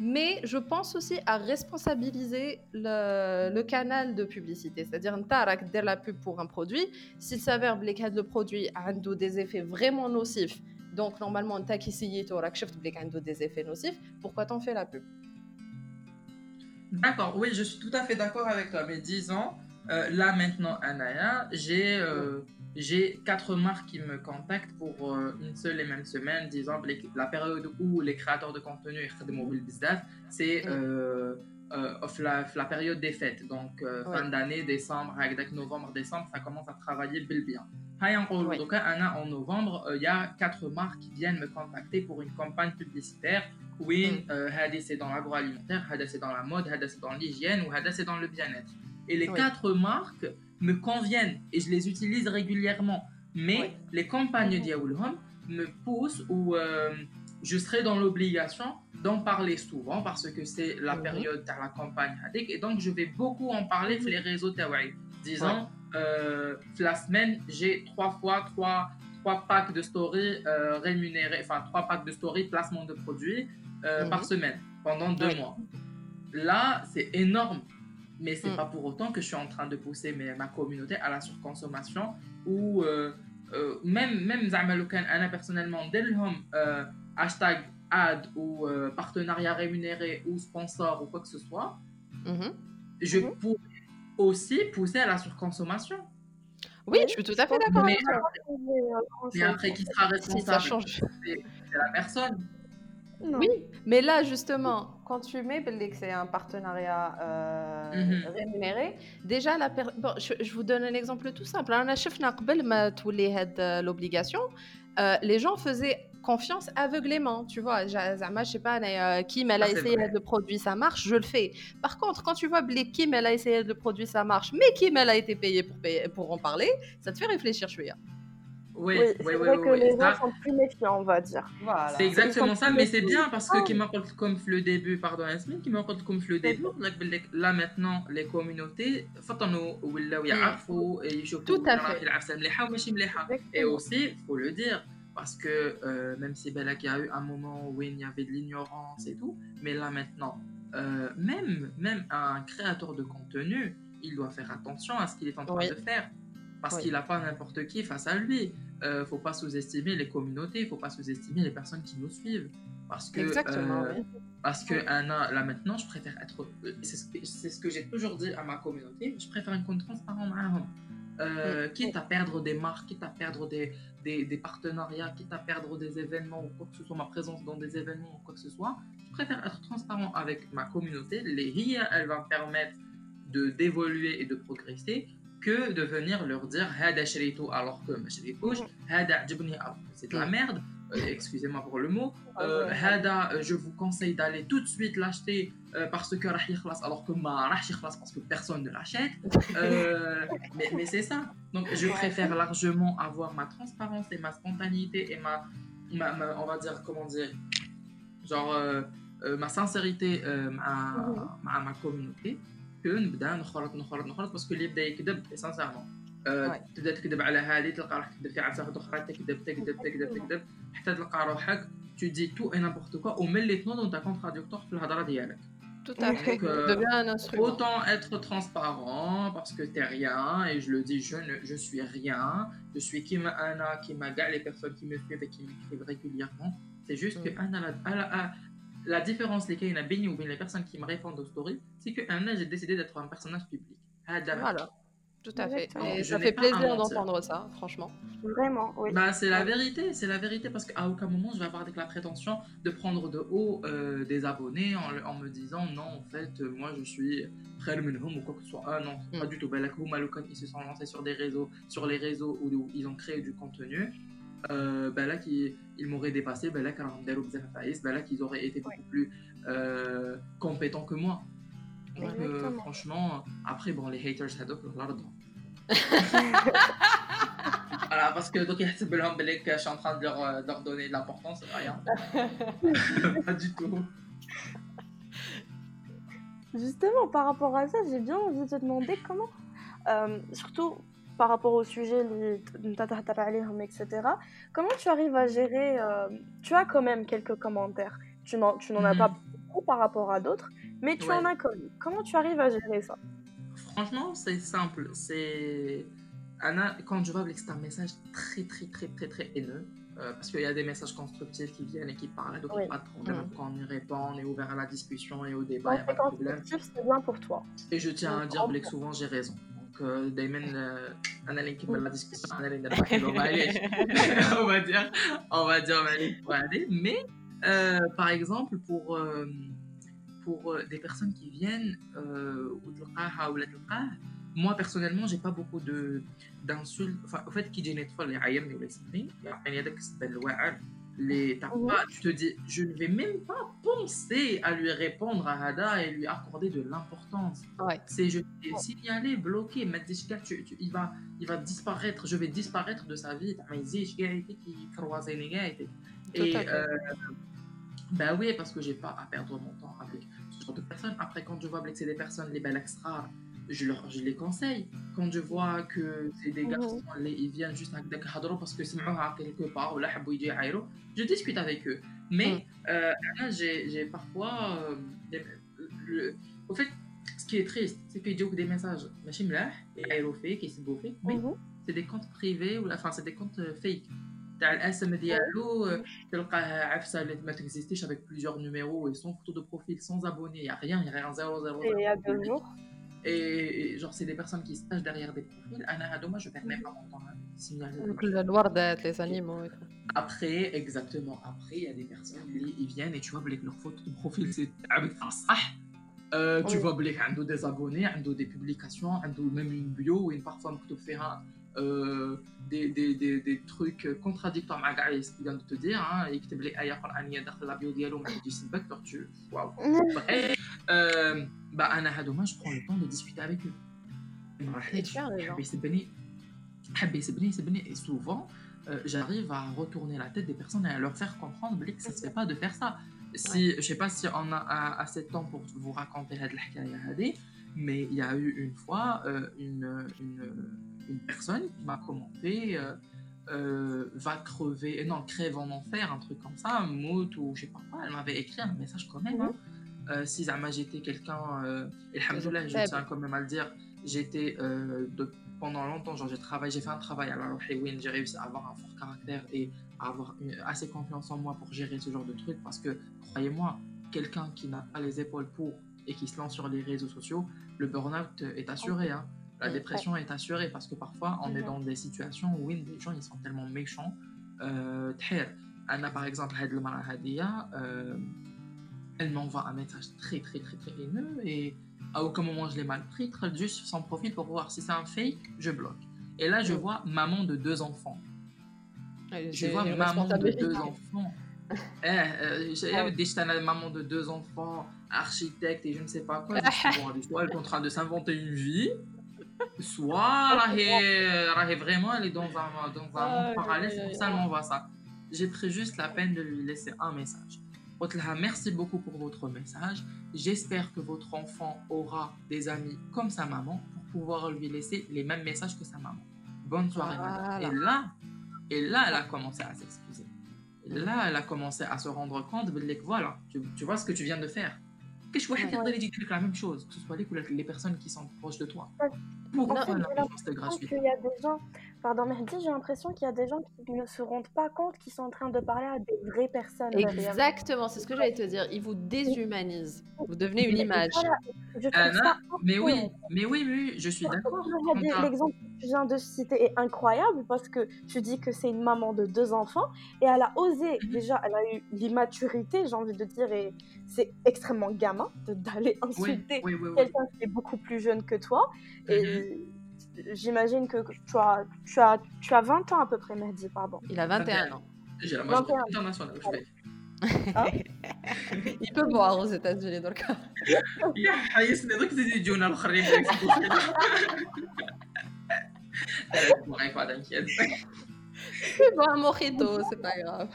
mais je pense aussi à responsabiliser le, canal de publicité. C'est-à-dire, tu as la pub pour un produit. S'il s'avère que le produit a des effets vraiment nocifs, donc normalement, tu as essayé, tu auras des effets nocifs, pourquoi t'en fais la pub? D'accord, oui, je suis tout à fait d'accord avec toi. Mais disons, euh, là maintenant, Anaya, j'ai. Euh, j'ai quatre marques qui me contactent pour euh, une seule et même semaine. Disons, la période où les créateurs de contenu de mobile business, c'est euh, euh, la, la, période des fêtes. Donc, fin d'année, décembre, avec novembre, décembre, ça commence à travailler bien. Donc, en novembre, il y a quatre marques qui viennent me contacter pour une campagne publicitaire. Oui, mm. c'est dans l'agroalimentaire, c'est dans la mode, c'est dans l'hygiène ou c'est dans le bien-être. Et les quatre marques me conviennent et je les utilise régulièrement. Mais les campagnes mm me poussent ou euh, je serai dans l'obligation d'en parler souvent parce que c'est la mhm. période de la campagne et donc je vais beaucoup en parler sur les réseaux Tawaï. Disons, euh, la semaine, j'ai trois fois trois, trois packs de story euh, rémunérés, enfin trois packs de story placement de produits par mhm. semaine pendant deux mois. Là, c'est énorme mais c'est n'est mm. pas pour autant que je suis en train de pousser ma communauté à la surconsommation ou euh, euh, même même Anna personnellement euh, hashtag ad ou partenariat rémunéré ou sponsor ou quoi que ce soit mm-hmm. je mm-hmm. pourrais aussi pousser à la surconsommation oui, je suis tout à fait d'accord mais, mais, après qui sera responsable? c'est la personne oui, mais là justement, quand tu mets que c'est un partenariat euh, mhm. rémunéré, déjà la bon, je, vous donne un exemple tout simple. On a euh, l'obligation, euh, les gens faisaient confiance aveuglément, tu vois. Je sais pas, Kim, elle a essayé de produire, ça marche, je le fais. Par contre, quand tu vois Kim, elle a essayé de produire, ça marche, mais Kim, elle a été payée pour, payer, pour en parler, ça te fait réfléchir, je oui, oui, oui, vrai que les gens sont plus méfiants, on va dire. C'est exactement ça, mais c'est bien parce que ah. qui comme le début, pardon, Yasmine, qui m'apporte comme le début, là maintenant, les communautés, fatano ou là où il et ils tout à fait. Et aussi, il faut le dire, parce que euh, même si Bella qui a eu un moment où il y avait de l'ignorance et tout, mais là maintenant, euh, même, même un créateur de contenu, il doit faire attention à ce qu'il est en train de faire parce qu'il n'a pas n'importe qui face à lui. Il euh, ne faut pas sous-estimer les communautés, il ne faut pas sous-estimer les personnes qui nous suivent. Parce que, Exactement, euh, Parce que là maintenant, je préfère être. C'est ce que, j'ai toujours dit à ma communauté, je préfère une compte transparent euh, mm. quitte à perdre des marques, quitte à perdre des, des, des, partenariats, quitte à perdre des événements ou quoi que ce soit, ma présence dans des événements ou quoi que ce soit, je préfère être transparent avec ma communauté. Les RIA, elle va me permettre d'évoluer et de progresser que de venir leur dire alors que c'est de la merde. Euh, excusez-moi pour le mot. Ah euh, euh, je vous conseille d'aller tout de suite l'acheter parce que alors que parce que personne ne l'achète. <laughs> Mais, mais c'est ça. Donc je préfère largement avoir ma transparence et ma spontanéité et ma, on va dire comment dire genre ma sincérité à ma communauté نبدا نخرط نخرط نخرط باسكو اللي يبدا يكذب سانسيرمون تبدا تكذب على هذه تلقى روحك تكذب في عفسه واحده اخرى تكذب تكذب تكذب تكذب حتى تلقى روحك tu dis tout et n'importe quoi ou même les noms dans ta contradictoire في الهضره ديالك Tout à fait. Donc, euh, un instrument. Autant être transparent parce que t'es rien et je le dis, je ne, je suis rien. Je suis Kim Anna, qui m'a les personnes qui me suivent et qui m'écrivent régulièrement. C'est juste mm. que Anna, a, la différence les qu'il y a ou bien les personnes qui me répondent aux stories, c'est que un j'ai décidé d'être un personnage public. Voilà. Tout à fait. Et ça fait plaisir d'entendre ça, franchement. Vraiment, oui. Bah, c'est la vérité, c'est la vérité parce qu'à aucun moment je vais avoir la prétention de prendre de haut euh, des abonnés en, me disant non, en fait, moi je suis home ou quoi que ce soit. Ah non, pas mm. du tout. Bah, ils se sont lancés sur des réseaux, sur les réseaux où ils ont créé du contenu. Ben là qu'ils m'auraient dépassé, ben là ben là qu'ils auraient été beaucoup plus euh, compétents que moi. Donc euh, franchement, après bon les haters had up l'ordre. Voilà, parce que donc que je suis en train de leur, leur donner de l'importance, rien. <laughs> pas du tout. Justement, par rapport à ça, j'ai bien envie de te demander comment, euh, surtout par rapport au sujet, etc., comment tu arrives à gérer. Euh, tu as quand même quelques commentaires. Tu n'en, tu n'en as pas mhm. beaucoup par rapport à d'autres, mais tu en as quand même. Comment tu arrives à gérer ça? Franchement, c'est simple. C'est. Anna, quand je vois que c'est un message très, très, très, très, très haineux, euh, parce qu'il y a des messages constructifs qui viennent et qui parlent, donc il n'y a pas de problème. Quand on y répond, on est ouvert à la discussion et au débat, il n'y a pas de problème. c'est bien pour toi. Et je tiens à dire que souvent j'ai raison. Donc, دايما انا اللي نكمل la discussion انا اللي on va dire on va dire mais euh, par exemple pour euh, pour des personnes qui viennent moi personnellement j'ai pas beaucoup de d'insultes enfin au fait qui جيني طفل يعايرني ولا يسمي يعني هذاك السبب الواعر les pas, tu te dis je ne vais même pas penser à lui répondre à Hada et lui accorder de l'importance. Ouais. c'est je vais signaler bloquer mettre des tu, tu, il va il va disparaître je vais disparaître de sa vie. Et euh, bah oui parce que j'ai pas à perdre mon temps avec ce genre de personnes. Après quand je vois que c'est des personnes les belles extra je, les conseille. Quand je vois que c'est des mhm. garçons, ils viennent juste avec des cadres parce que c'est quelque part ou là, je discute avec eux. Mais mhm. euh, euh, j'ai parfois. Le, au fait, ce qui est triste, c'est qu'ils ont des messages. Mais mhm. c'est des comptes privés, ou enfin, c'est des comptes euh, fake. تاع الاسم ديالو تلقاه عفسه اللي ما تكزيستيش avec plusieurs numéros et sans photo de profil sans abonnés il y a rien il y a rien 0 et, genre, c'est des personnes qui se cachent derrière des profils. Anna Hadoma, je perds même pas mon temps. Donc, le noir d'être, les animaux. Après, exactement. Après, il y a des personnes, ils viennent et tu vois, leur photo de profil, c'est euh, tu vois, ont des abonnés, des publications, même une bio, et parfois, tu fais un Euh, des, des, des, des, trucs contradictoires avec ce qu'il vient de te dire hein, et que tu as la bio dialogue mais tu sais pas que tu waouh euh, bah انا هذوما je prends le temps de discuter avec eux حب يسبني يسبني et souvent euh, j'arrive à retourner la tête des personnes et à leur faire comprendre que ça se fait pas de faire ça si je sais pas si on a assez de temps pour vous raconter cette histoire mais il y a eu une fois euh, une, une une personne qui m'a commenté euh, euh, va crever, non, crève en enfer, un truc comme ça, un mot ou je sais pas quoi. Elle m'avait écrit un message quand même. Hein. Euh, si j'étais quelqu'un, et je tiens quand même à le dire, j'étais pendant longtemps, genre j'ai travaillé, j'ai fait un travail à la j'ai réussi à avoir un fort caractère et à avoir assez confiance en moi pour gérer ce genre de trucs parce que croyez-moi, quelqu'un qui n'a pas les épaules pour et qui se lance sur les réseaux sociaux, le burn-out est assuré. Hein la dépression est assurée parce que parfois on est dans des situations où les gens ils sont tellement méchants. Euh, Anna par exemple, euh, elle m'envoie un message très très très très haineux et à aucun moment je l'ai mal pris, juste sur son profil pour voir si c'est un fake, je bloque. Et là je vois maman de deux enfants. Je vois maman de deux enfants. <laughs> Eh, euh, j'avais dit maman de deux enfants, architecte et je ne sais pas quoi. elle est en train de s'inventer une vie, soit vraiment elle est dans un, dans un monde parallèle, c'est pour ça qu'elle m'envoie ça. J'ai pris juste la peine de lui laisser un message. Merci beaucoup pour votre message. J'espère que votre enfant aura des amis comme sa maman pour pouvoir lui laisser les mêmes messages que sa maman. Bonne soirée, Et là, et là, elle a commencé à s'excuser. Là, elle a commencé à se rendre compte, voilà, tu, tu vois ce que tu viens de faire. Que je vois la même chose, que ce soit les personnes qui sont proches de toi. Pourquoi Il y a des gens, pardon Mehdi, j'ai l'impression qu'il y a des gens qui ne se rendent pas compte qu'ils sont en train de parler à des vraies personnes. Exactement, c'est ce que j'allais te dire. Ils vous déshumanisent. Vous devenez une image. mais, oui, mais oui, oui, je suis d'accord. L'exemple que tu viens de citer est incroyable parce que tu dis que c'est une maman de deux enfants et elle a osé, mhm. déjà, elle a eu l'immaturité, j'ai envie de dire, et c'est extrêmement gamin d'aller insulter quelqu'un qui est beaucoup plus jeune que toi. Et mhm j'imagine que tu as, tu, as, tu as 20 ans à peu près, Mehdi, pardon. Il a 21 ans. J'ai la majorité internationale, je vais. Ah. Il peut boire aux États-Unis donc. يا حيسني دوك تزيد يجونا الاخرين Elle pourrait pas, t'inquiète. C'est bon, un mojito, c'est pas grave.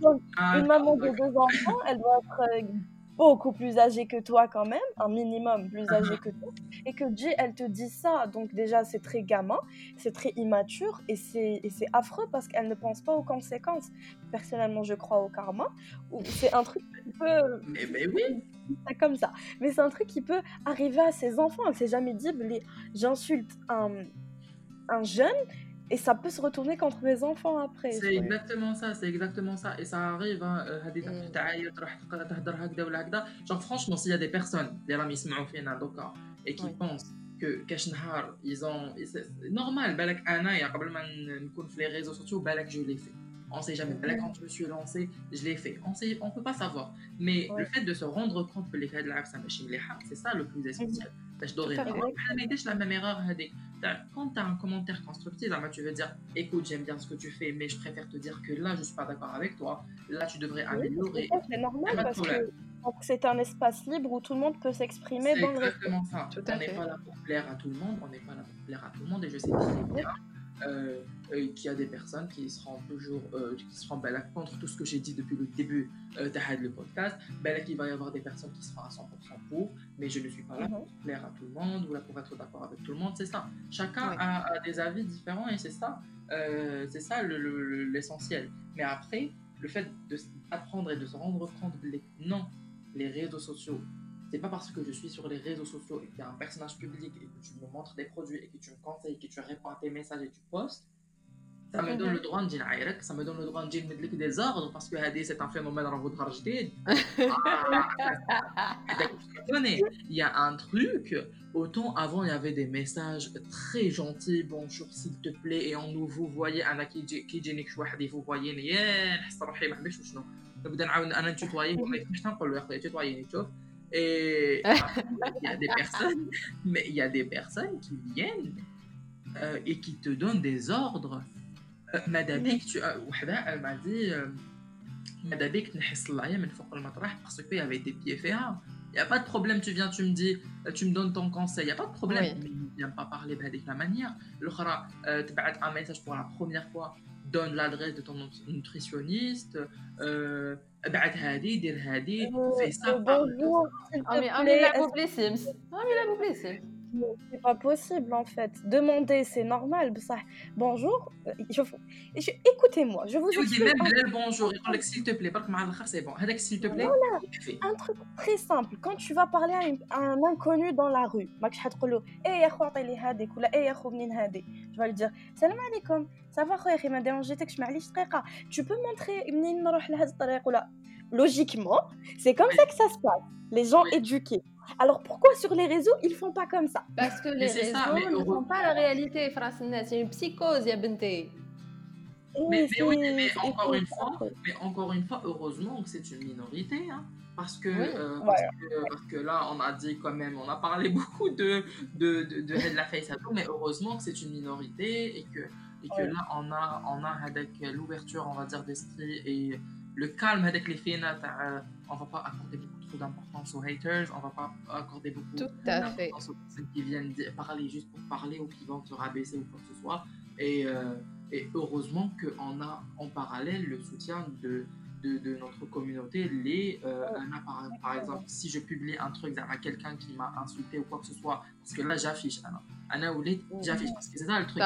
Donc, ah, une maman de deux enfants, elle doit être euh, beaucoup plus âgée que toi quand même, un minimum plus uh-huh. âgée que toi, et que Jay, elle te dit ça, donc déjà c'est très gamin, c'est très immature, et c'est affreux parce qu'elle ne pense pas aux conséquences. Personnellement, je crois au karma, c'est un truc qui peut... Mais, <laughs> oui C'est comme ça. Mais c'est un truc qui peut arriver à ses enfants, elle s'est jamais dit, j'insulte un, un jeune et ça peut se retourner contre mes enfants après. C'est exactement ça, c'est exactement ça. Et ça arrive, hein, genre franchement, s'il y a des personnes, les ramis et qui pensent que ils ont. C'est normal, balak ana, et les réseaux sociaux, balak je l'ai fait. On sait jamais. Là, quand je me suis lancé, je l'ai fait. On ne on peut pas savoir. Mais le fait de se rendre compte que les cas de la c'est ça le plus essentiel. Je dois la même erreur. Quand tu as un commentaire constructif, tu veux dire écoute, j'aime bien ce que tu fais, mais je préfère te dire que là, je ne suis pas d'accord avec toi. Là, tu devrais améliorer. C'est normal parce que c'est un espace libre où tout le monde peut s'exprimer dans le exactement ça. on n'est pas là pour plaire à tout le monde, on n'est pas là pour plaire à tout le monde et je sais très bien qu'il y a des personnes qui seront toujours euh, qui seront ben, contre tout ce que j'ai dit depuis le début de le podcast. Ben, là, il va y avoir des personnes qui seront à 100% pour, mais je ne suis pas là pour mhm. plaire à tout le monde ou là pour être d'accord avec tout le monde. C'est ça. Chacun a, des avis différents et c'est ça, c'est ça l'essentiel. Le, mais après, le fait d'apprendre et de se rendre compte que non, les réseaux sociaux c'est pas parce que je suis sur les réseaux sociaux et que tu es un personnage public et que tu me montres des produits et que tu me conseilles, que tu réponds à tes messages et tu postes, ça me donne le droit de dire ça me donne le droit de dire des ordres parce que c'est un phénomène dans votre âge il y a un truc autant avant il y avait des messages très gentils bonjour s'il te plaît et on nous vous voyez انا كي يجي كي يجيني شي واحد يفوفواييني يا نحس روحي ما حبيتش وشنو نبدا نعاود انا نتوتوايي وما يفهمش نقول له يا خويا توتواييني شوف et il y a des personnes, mais il y a des personnes qui viennent euh, et qui te donnent des ordres. Euh, Madabik, tu elle m'a dit, euh, Madabik, parce qu'il y avait des pieds ferrés. Il n'y a pas de problème, tu viens, tu me dis, tu me donnes ton conseil, il n'y a pas de problème. Mais il ne vient pas parler de la manière. L'autre, tu as un message pour la première fois, donne l'adresse de ton nutritionniste. Euh, ابعث هادي دير هادي فيس امي امي يلعبوا بلي سيمس امي يلعبوا بلي سيمس c'est pas possible en fait. Demander, c'est normal. Ça, bonjour, je, je, écoutez-moi, je vous explique. même bonjour, s'il te plaît. S'il te plaît, voilà. un truc très simple. Quand tu vas parler à, un inconnu dans la rue, tu vas lui dire Salam alaikum, Tu peux montrer, logiquement, c'est comme ça que ça se passe. Les gens éduqués. Alors pourquoi sur les réseaux, ils font pas comme ça? Parce que les réseaux ne font pas la réalité, C'est une psychose, ya Mais, mais, oui, mais encore, une fois, mais encore une fois, heureusement que c'est une minorité. Hein, parce, que, euh, parce, que, parce, que, là, on a dit quand même, on a parlé <laughs> beaucoup de, de, de, de, la face à tout, mais heureusement que c'est une minorité et que, et que là, on a, on a avec l'ouverture, on va dire, d'esprit et le calme avec les filles, on va pas accorder beaucoup trop d'importance aux haters, on va pas accorder beaucoup d'importance aux personnes qui viennent parler juste pour parler ou qui vont se rabaisser ou quoi que ce soit. Et, euh, et heureusement qu'on a en parallèle le soutien de, de, notre communauté. Les, euh, par, par, exemple, si je publie un truc à quelqu'un qui m'a insulté ou quoi que ce soit, parce que là j'affiche, Anna, Anna ou j'affiche, parce que c'est ça le truc.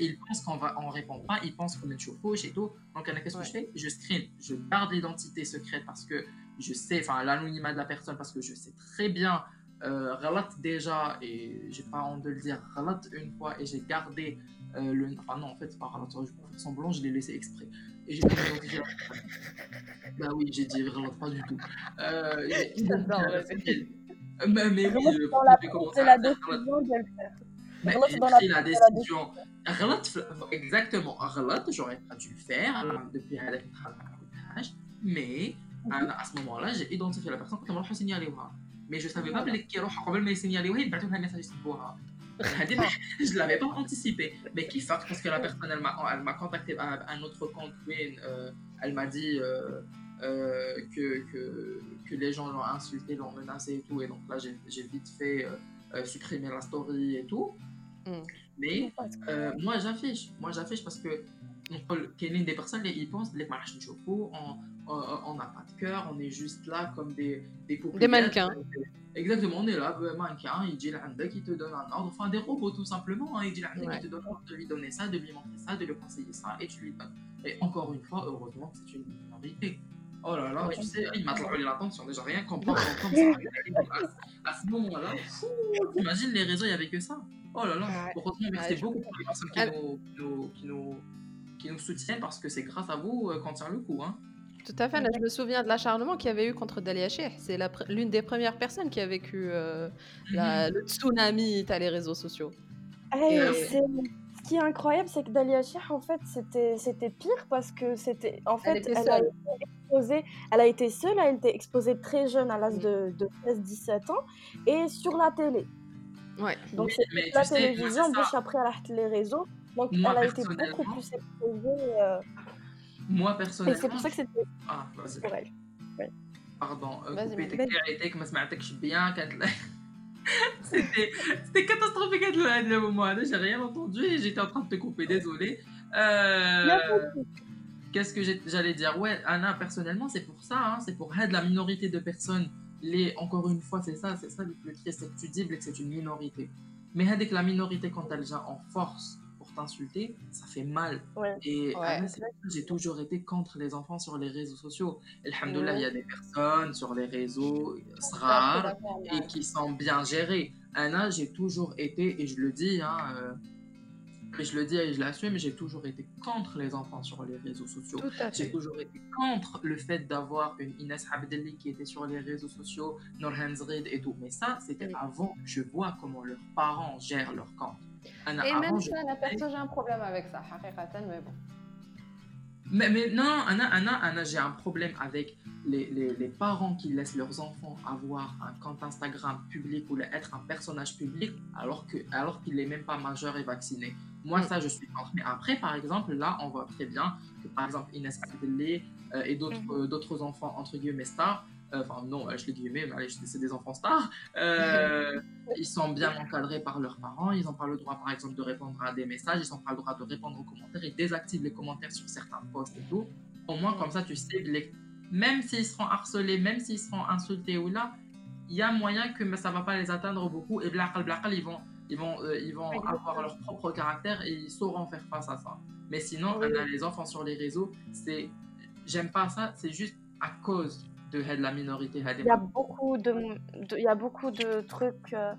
Il pense qu'on va, on répond pas, il pense qu'on est fauche et tout. Donc, Anna, qu'est-ce que je fais? Je screen, je garde l'identité secrète parce que je sais, enfin, l'anonymat de la personne, parce que je sais très bien. Euh, déjà, et j'ai pas honte de le dire, relate une fois et j'ai gardé euh, le. Enfin, non, en fait, c'est pas relate, je faire semblant, je l'ai laissé exprès. Et j'ai dit Bah oui, j'ai dit vraiment pas du tout. Euh, <laughs> Bah, mais oui, le de la décision de le faire. Bah, c'est la décision. Exactement. J'aurais pas dû le faire euh, depuis mais mhm. euh, à ce moment-là, j'ai identifié la personne qui m'a signalé. Mais <laughs> bah, je ne savais pas qu'elle allait signaler, il m'a un message je ne l'avais pas anticipé. Mais qui fait Parce que la personne, elle m'a contacté à un autre compte, euh, elle m'a dit euh, euh, que, que, que, les gens l'ont insulté, l'ont menacé et tout. Et donc là, j'ai vite fait supprimer la story et tout. Mm. Mais euh, moi, j'affiche. Moi, j'affiche parce que des personnes, ils pensent que on n'a pas de cœur, on est juste là comme des, des. Des mannequins. Exactement, on est là, mannequin, il dit qui te donne un ordre, enfin des robots tout simplement, hein, il dit qui te donne l'ordre de lui donner ça, de lui montrer ça, de lui conseiller ça, et tu lui donnes. Et encore une fois, heureusement, c'est une minorité. Oh là là, tu sais, il m'a trouvé l'attention, déjà rien comprendre. <laughs> À ce moment-là, imagine les réseaux, il n'y avait que ça. Oh là là, heureusement, merci beaucoup pour les personnes qui nous, qui nous, qui nous soutiennent parce que c'est grâce à vous euh, qu'on tient le coup. Hein. Tout à fait. Là, je me souviens de l'acharnement qu'il y avait eu contre Dalia Sheikh. C'est l'une des premières personnes qui a vécu euh, la, le tsunami à les réseaux sociaux. Et, Ce qui est incroyable, c'est que Dalia Shir, en fait, c'était, pire parce que c'était. En fait, elle, elle a été exposée, elle a été seule, elle a été exposée très jeune à l'âge de, de 13-17 ans et sur la télé. Ouais. Donc, mais, la télévision, sais, moi, après, elle a les réseaux. Donc, moi, elle a été beaucoup plus exposée. Euh... Moi, personnellement. C'est pour ça que c'était. Ah, vas-y. Ouais. Ouais. Pardon, euh, coupé tes que je bien, quand. <laughs> C'était catastrophique le moment. J'ai rien entendu et j'étais en train de te couper, désolé. Euh... Qu'est-ce que j'allais dire? Ouais, Anna, personnellement, c'est pour ça, hein, c'est pour aider la minorité de personnes. Les, encore une fois, c'est ça, c'est ça le triste, c'est que tu dis que c'est une minorité. Mais avec la minorité, quand elle vient en force, insulter, ça fait mal. Et j'ai toujours été contre les enfants sur les réseaux sociaux. Alhamdoulilah, il y a des personnes sur les réseaux rares et qui sont bien gérées. Anna, j'ai toujours été, et je le dis, hein, euh, et je le dis et je l'assume, j'ai toujours été contre les enfants sur les réseaux sociaux. J'ai toujours été contre le fait d'avoir une Inès Abdelli qui était sur les réseaux sociaux, Norhan Zrid et tout. Mais ça, c'était avant que je vois comment leurs parents gèrent leur compte. Et même ça, j'ai un problème avec ça, mais bon. Mais, mais non, Anna, Anna, Anna j'ai un problème avec les, les, les, parents qui laissent leurs enfants avoir un compte Instagram public ou être un personnage public alors qu'il alors qu'il n'est même pas majeur et vacciné. Moi, mm. ça, je suis contre. Mais après, par exemple, là, on voit très bien que, par exemple, Inès Abdelé euh, et d'autres mm. euh, enfants, entre guillemets, stars, enfin non, je les guillemets, mais c'est des enfants stars, euh, ils sont bien encadrés par leurs parents, ils n'ont pas le droit par exemple de répondre à des messages, ils n'ont pas le droit de répondre aux commentaires, ils désactivent les commentaires sur certains posts et tout. Au moins comme ça tu sais, les... même s'ils seront harcelés, même s'ils seront insultés ou là, il y a moyen que ça ne va pas les atteindre beaucoup et blaqal blaqal, ils vont, ils vont, euh, ils vont avoir leur propre caractère et ils sauront faire face à ça. Mais sinon, les enfants sur les réseaux, c'est, j'aime pas ça, c'est juste à cause de la minorité Il y a beaucoup de, il y a beaucoup de trucs, euh,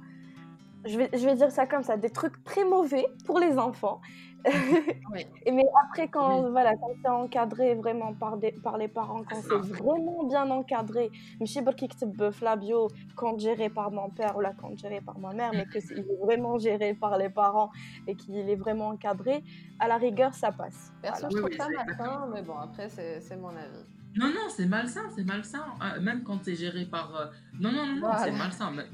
je, vais, je vais dire ça comme ça, des trucs très mauvais pour les enfants. <laughs> Mais après, quand, voilà, quand c'est encadré vraiment par, des, par les parents, quand c'est vraiment bien encadré, je sais pas qui Flavio, quand géré par mon père ou là, quand géré par ma mère, mais qu'il est vraiment géré par les parents et qu'il est vraiment encadré, à la rigueur, ça passe. Perso, je trouve ça malsain, mais bon, après, c'est mon avis. Non, non, c'est malsain, c'est malsain. Euh, même quand c'est géré par. Euh, non, non, non, c'est malsain. Même,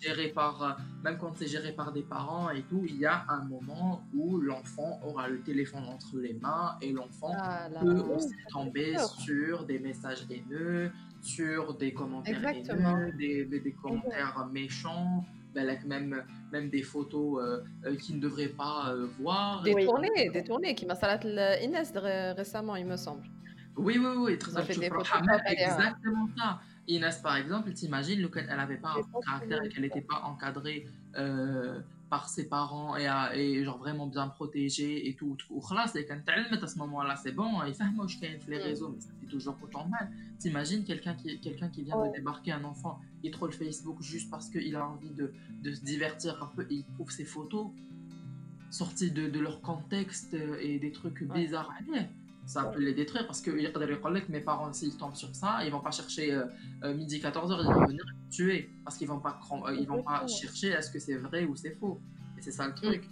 géré par, euh, même quand c'est géré par des parents et tout, il y a un moment où l'enfant aura le téléphone entre les mains et l'enfant ah peut aussi tomber sur des messages haineux, sur des commentaires haineux, des, des, commentaires méchants. Ben, même, même des photos euh, qui ne devraient pas voir. Détournées, détournées, qui m'a salat Inès récemment, il me semble. Oui, oui, oui, très exactement ça. Inès, par exemple, t'imagines, elle n'avait pas un caractère et qu'elle n'était pas encadrée euh, par ses parents et, et, genre vraiment bien protégée et tout. Là, c'est quand à ce moment-là, c'est bon, il fait moi je les réseaux, mais ça fait toujours autant mal. T'imagines quelqu'un qui, quelqu'un qui vient de débarquer, un enfant, il troll Facebook juste parce qu'il a envie de, de, se divertir un peu et il trouve ses photos sorties de, de leur contexte et des trucs bizarres ça peut les détruire parce que mes parents s'ils tombent sur ça ils vont pas chercher euh, euh, midi 14h ils vont venir tuer parce qu'ils vont pas euh, ils vont pas chercher est-ce que c'est vrai ou c'est faux. Et c'est ça le truc.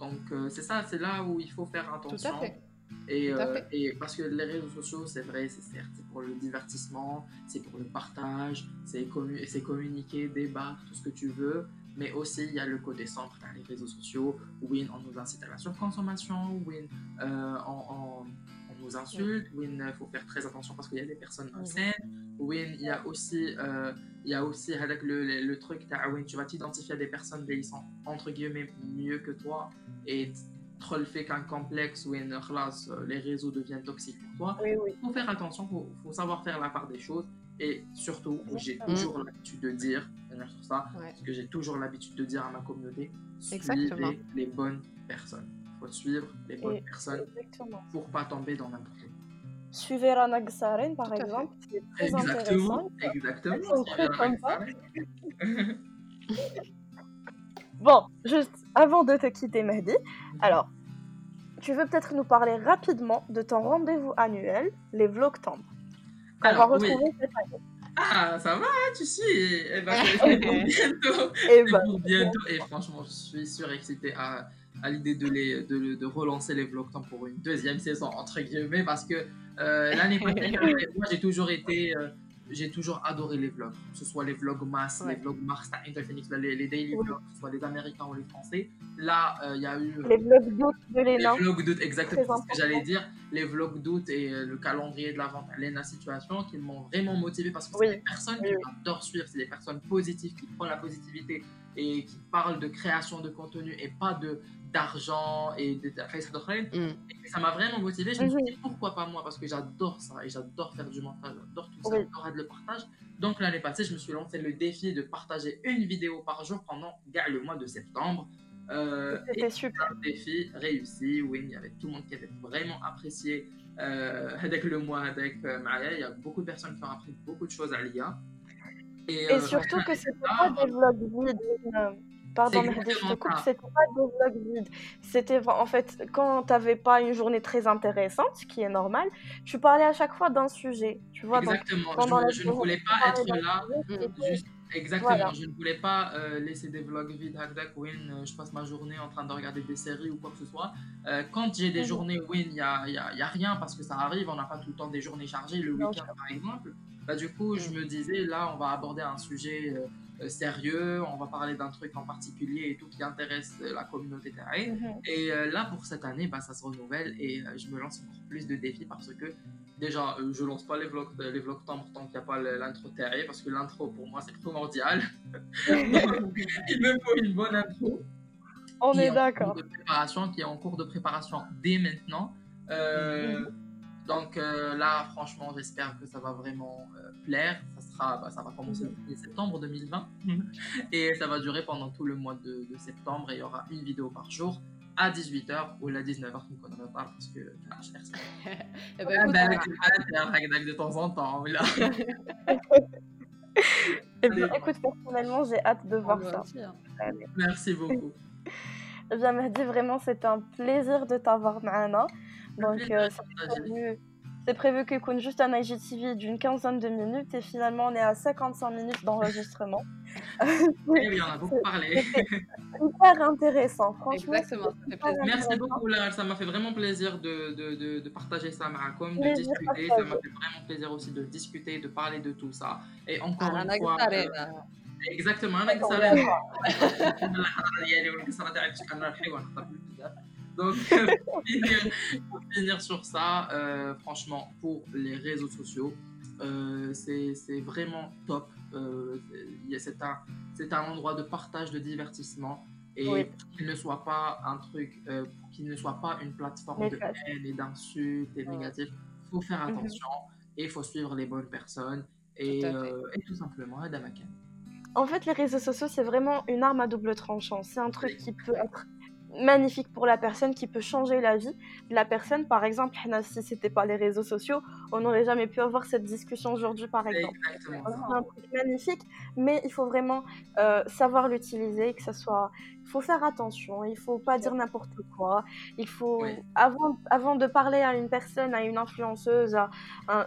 Donc c'est ça c'est là où il faut faire attention. Et, et, parce que les réseaux sociaux c'est vrai c'est certes c'est pour le divertissement c'est pour le partage c'est commu communiquer débattre tout ce que tu veux. Mais aussi il y a le côté centre dans les réseaux sociaux où on nous incite à la surconsommation où on nous insulte, où il faut faire très attention parce qu'il y a des personnes malsaines, où il y a aussi, euh, il y a aussi avec le, le, truc, tu vas t'identifier à des personnes sont entre guillemets mieux que toi et trop le fait qu'un complexe ou une classe, les réseaux deviennent toxiques pour toi. Il faut faire attention, il faut, faut, savoir faire la part des choses. Et surtout, j'ai toujours l'habitude de dire, sur ça, parce que j'ai toujours l'habitude de dire à ma communauté, suivez les bonnes personnes. Faut suivre les bonnes personnes pour pas tomber dans n'importe quoi. Suivez Rana Gsaren, par exemple, c'est très exactement, intéressant. Exactement, <laughs> Bon, juste avant de te quitter, Mehdi, alors, tu veux peut-être nous parler rapidement de ton rendez-vous annuel, les vlogs Tendre, qu'on va retrouver cette année. Ah, ça va, tu sais. Eh ben, <laughs> c'est pour bientôt. Et eh ben, pour bientôt. Et franchement, je suis surexcité à, à l'idée de, les, de, de, relancer les vlogs pour une deuxième saison, entre guillemets, parce que euh, l'année passée, <laughs> moi, j'ai toujours été. Euh, j'ai toujours adoré les vlogs, que ce soit les vlogs mass, les vlogs Mars, les, les daily vlogs, que ce soit les américains ou les français. Là, il y a eu. les vlogs d'août de l'ENA. Les vlogs d'août, exactement ce que j'allais dire. Les vlogs d'août et le calendrier de la vente à l'ENA Situation qui m'ont vraiment motivé parce que c'est des personnes que j'adore suivre, c'est des personnes positives qui prennent la positivité et qui parlent de création de contenu et pas de d'argent et de, mm. ça m'a vraiment motivé. Je me suis dit pourquoi pas moi? Parce que j'adore ça et j'adore faire du montage, j'adore tout ça, j'adore le partage. Donc l'année passée, je me suis lancé le défi de partager une vidéo par jour pendant le mois de septembre. Euh, C'était super. Un défi réussi. Oui, il y avait tout le monde qui avait vraiment apprécié euh, <laughs> avec le mois avec euh, Maya. Il y a beaucoup de personnes qui ont appris beaucoup de choses à l'IA. Et, et surtout que c'était pas des vlogs vides. Pardon, mais je te coupe, c'était pas des vlogs vides. C'était en fait, quand t'avais pas une journée très intéressante, ce qui est normal, tu parlais à chaque fois d'un sujet. Tu vois, Exactement, donc, je, je, ne voulais pas être là. Juste, exactement, je ne voulais pas euh, laisser des vlogs vides, hack win, euh, je passe ma journée en train de regarder des séries ou quoi que ce soit. Euh, quand j'ai des mhm. journées win, il n'y a, y a, y a, rien parce que ça arrive, on n'a pas tout le temps des journées chargées, le week-end par exemple. Bah, du coup, je mhm. me disais, là, on va aborder un sujet euh, sérieux, on va parler d'un truc en particulier et tout qui intéresse la communauté terrienne. Mhm. Et euh, là, pour cette année, bah, ça se renouvelle et euh, je me lance encore plus de défis parce que déjà, je lance pas les vlogs, les vlogs tant qu'il n'y a pas l'intro terrier parce que l'intro pour moi c'est primordial. <laughs> il me faut une bonne intro. On est d'accord. Qui est en cours de préparation dès maintenant. Mhm. Donc là, franchement, j'espère que ça va vraiment plaire. Ça bah, ça va commencer le septembre 2020 <laughs> et ça va durer pendant tout le mois de, septembre et il y aura une vidéo par jour à 18h ou à 19h qui ne connaît pas parce que ah, je <laughs> eh ben, ben, avec de temps en temps là. <laughs> Eh ben, écoute, personnellement, j'ai hâte de voir ça. Merci beaucoup. J'ai dit vraiment, c'est un plaisir de t'avoir maintenant. Donc, euh, ça c'est prévu qu'il compte juste un IGTV d'une quinzaine de minutes et finalement on est à 55 minutes d'enregistrement. <laughs> oui, on a beaucoup parlé. Hyper intéressant, franchement. Exactement, Merci beaucoup, Lara. Ça m'a fait vraiment plaisir de, de, de, partager ça à com, de discuter. Ça m'a fait vraiment plaisir aussi de discuter, de parler de tout ça. Et encore une fois. <laughs> Euh, exactement, Donc, <laughs> pour finir, sur ça, euh, franchement, pour les réseaux sociaux, euh, c'est vraiment top. Euh, c'est un, un endroit de partage, de divertissement et qu'il ne soit pas un truc, euh, qu'il ne soit pas une plateforme de haine et d'insultes et négatifs. Il faut faire mhm. attention et il faut suivre les bonnes personnes et, et tout simplement Adamakan. En fait, les réseaux sociaux, c'est vraiment une arme à double tranchant. C'est un truc qui peut être magnifique pour la personne qui peut changer la vie de la personne. Par exemple, si c'était pas les réseaux sociaux, on n'aurait jamais pu avoir cette discussion aujourd'hui, par exemple. C'est un truc magnifique, mais il faut vraiment euh, savoir l'utiliser, que ça soit. Il faut faire attention, il faut pas dire n'importe quoi. Il faut, avant, avant de parler à une personne, à une influenceuse, à,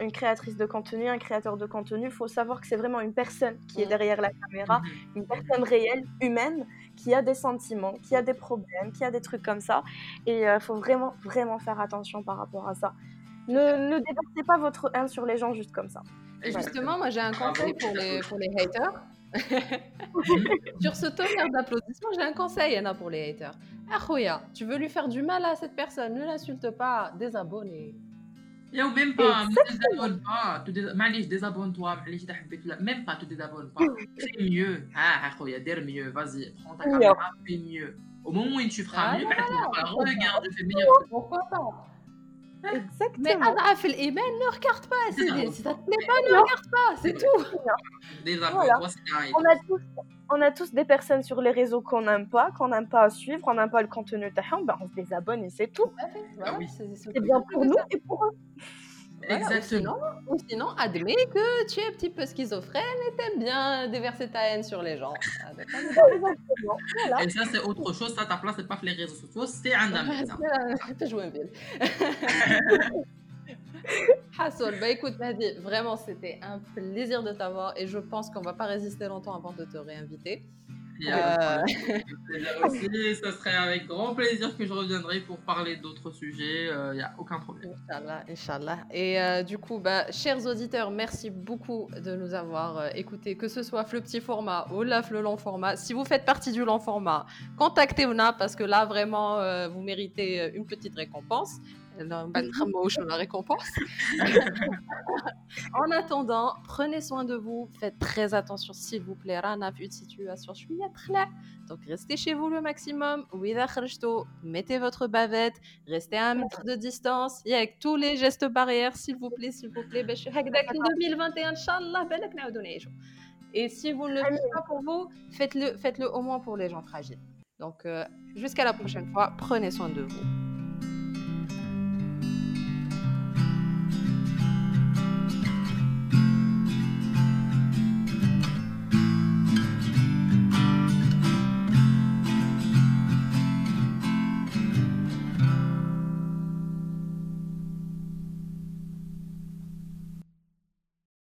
une créatrice de contenu, un créateur de contenu, il faut savoir que c'est vraiment une personne qui est mm. derrière la caméra, mm-hmm. une personne réelle, humaine, qui a des sentiments, qui a des problèmes, qui a des trucs comme ça. Et il euh, faut vraiment, vraiment faire attention par rapport à ça. Ne, ne déversez pas votre haine sur les gens juste comme ça. Et justement, moi j'ai un conseil pour les, pour les haters. <laughs> sur ce tonnerre d'applaudissements, j'ai un conseil Anna, pour les haters. Achoya, tu veux lui faire du mal à cette personne, ne l'insulte pas, désabonne. ou même pas, ne désabonne pas. Malgré désabonne-toi, même pas te désabonne pas. <laughs> Fais mieux. Ah, il y a mieux. Vas-y, prends ta caméra, fais mieux. Au moment où tu feras ah, mieux, regarde, je fais meilleur. Pourquoi pas? Exactement. Mais Anna fait l'email, ne regarde pas. Si ça te plaît pas, ne regarde pas. C'est tout. On a tous on a tous des personnes sur les réseaux qu'on n'aime pas, qu'on n'aime pas suivre, qu'on n'aime pas le contenu de ben on se désabonne et c'est tout. Ah c'est bien pour nous et pour eux. Exactement. Ou sinon, admets que tu es un petit peu schizophrène et t'aimes bien déverser ta haine sur les gens. <laughs> Et ça, c'est autre chose. Ça, ta place, c'est pas les réseaux sociaux, c'est un ami. C'est jouer ville. Hassoul, bah écoute vraiment c'était un plaisir de t'avoir et je pense qu'on va pas résister longtemps avant de te réinviter. Euh... <laughs> aussi, ce serait avec grand plaisir que je reviendrai pour parler d'autres sujets, il euh, n'y a aucun problème. Inch'Allah, Inch'Allah. Et euh, du coup, bah, chers auditeurs, merci beaucoup de nous avoir euh, écoutés, que ce soit le petit format ou le long format. Si vous faites partie du long format, contactez-nous parce que là, vraiment, vous méritez une petite récompense la récompense? en attendant, prenez soin de vous, faites très attention s'il vous plaît. Rana une situation donc restez chez vous le maximum. Mettez votre bavette, restez à un mètre de distance. Et avec tous les gestes barrières, s'il vous plaît, s'il vous plaît. 2021, Et si vous ne le faites pas pour vous, faites-le faites -le au moins pour les gens fragiles. Donc, euh, jusqu'à la prochaine fois, prenez soin de vous.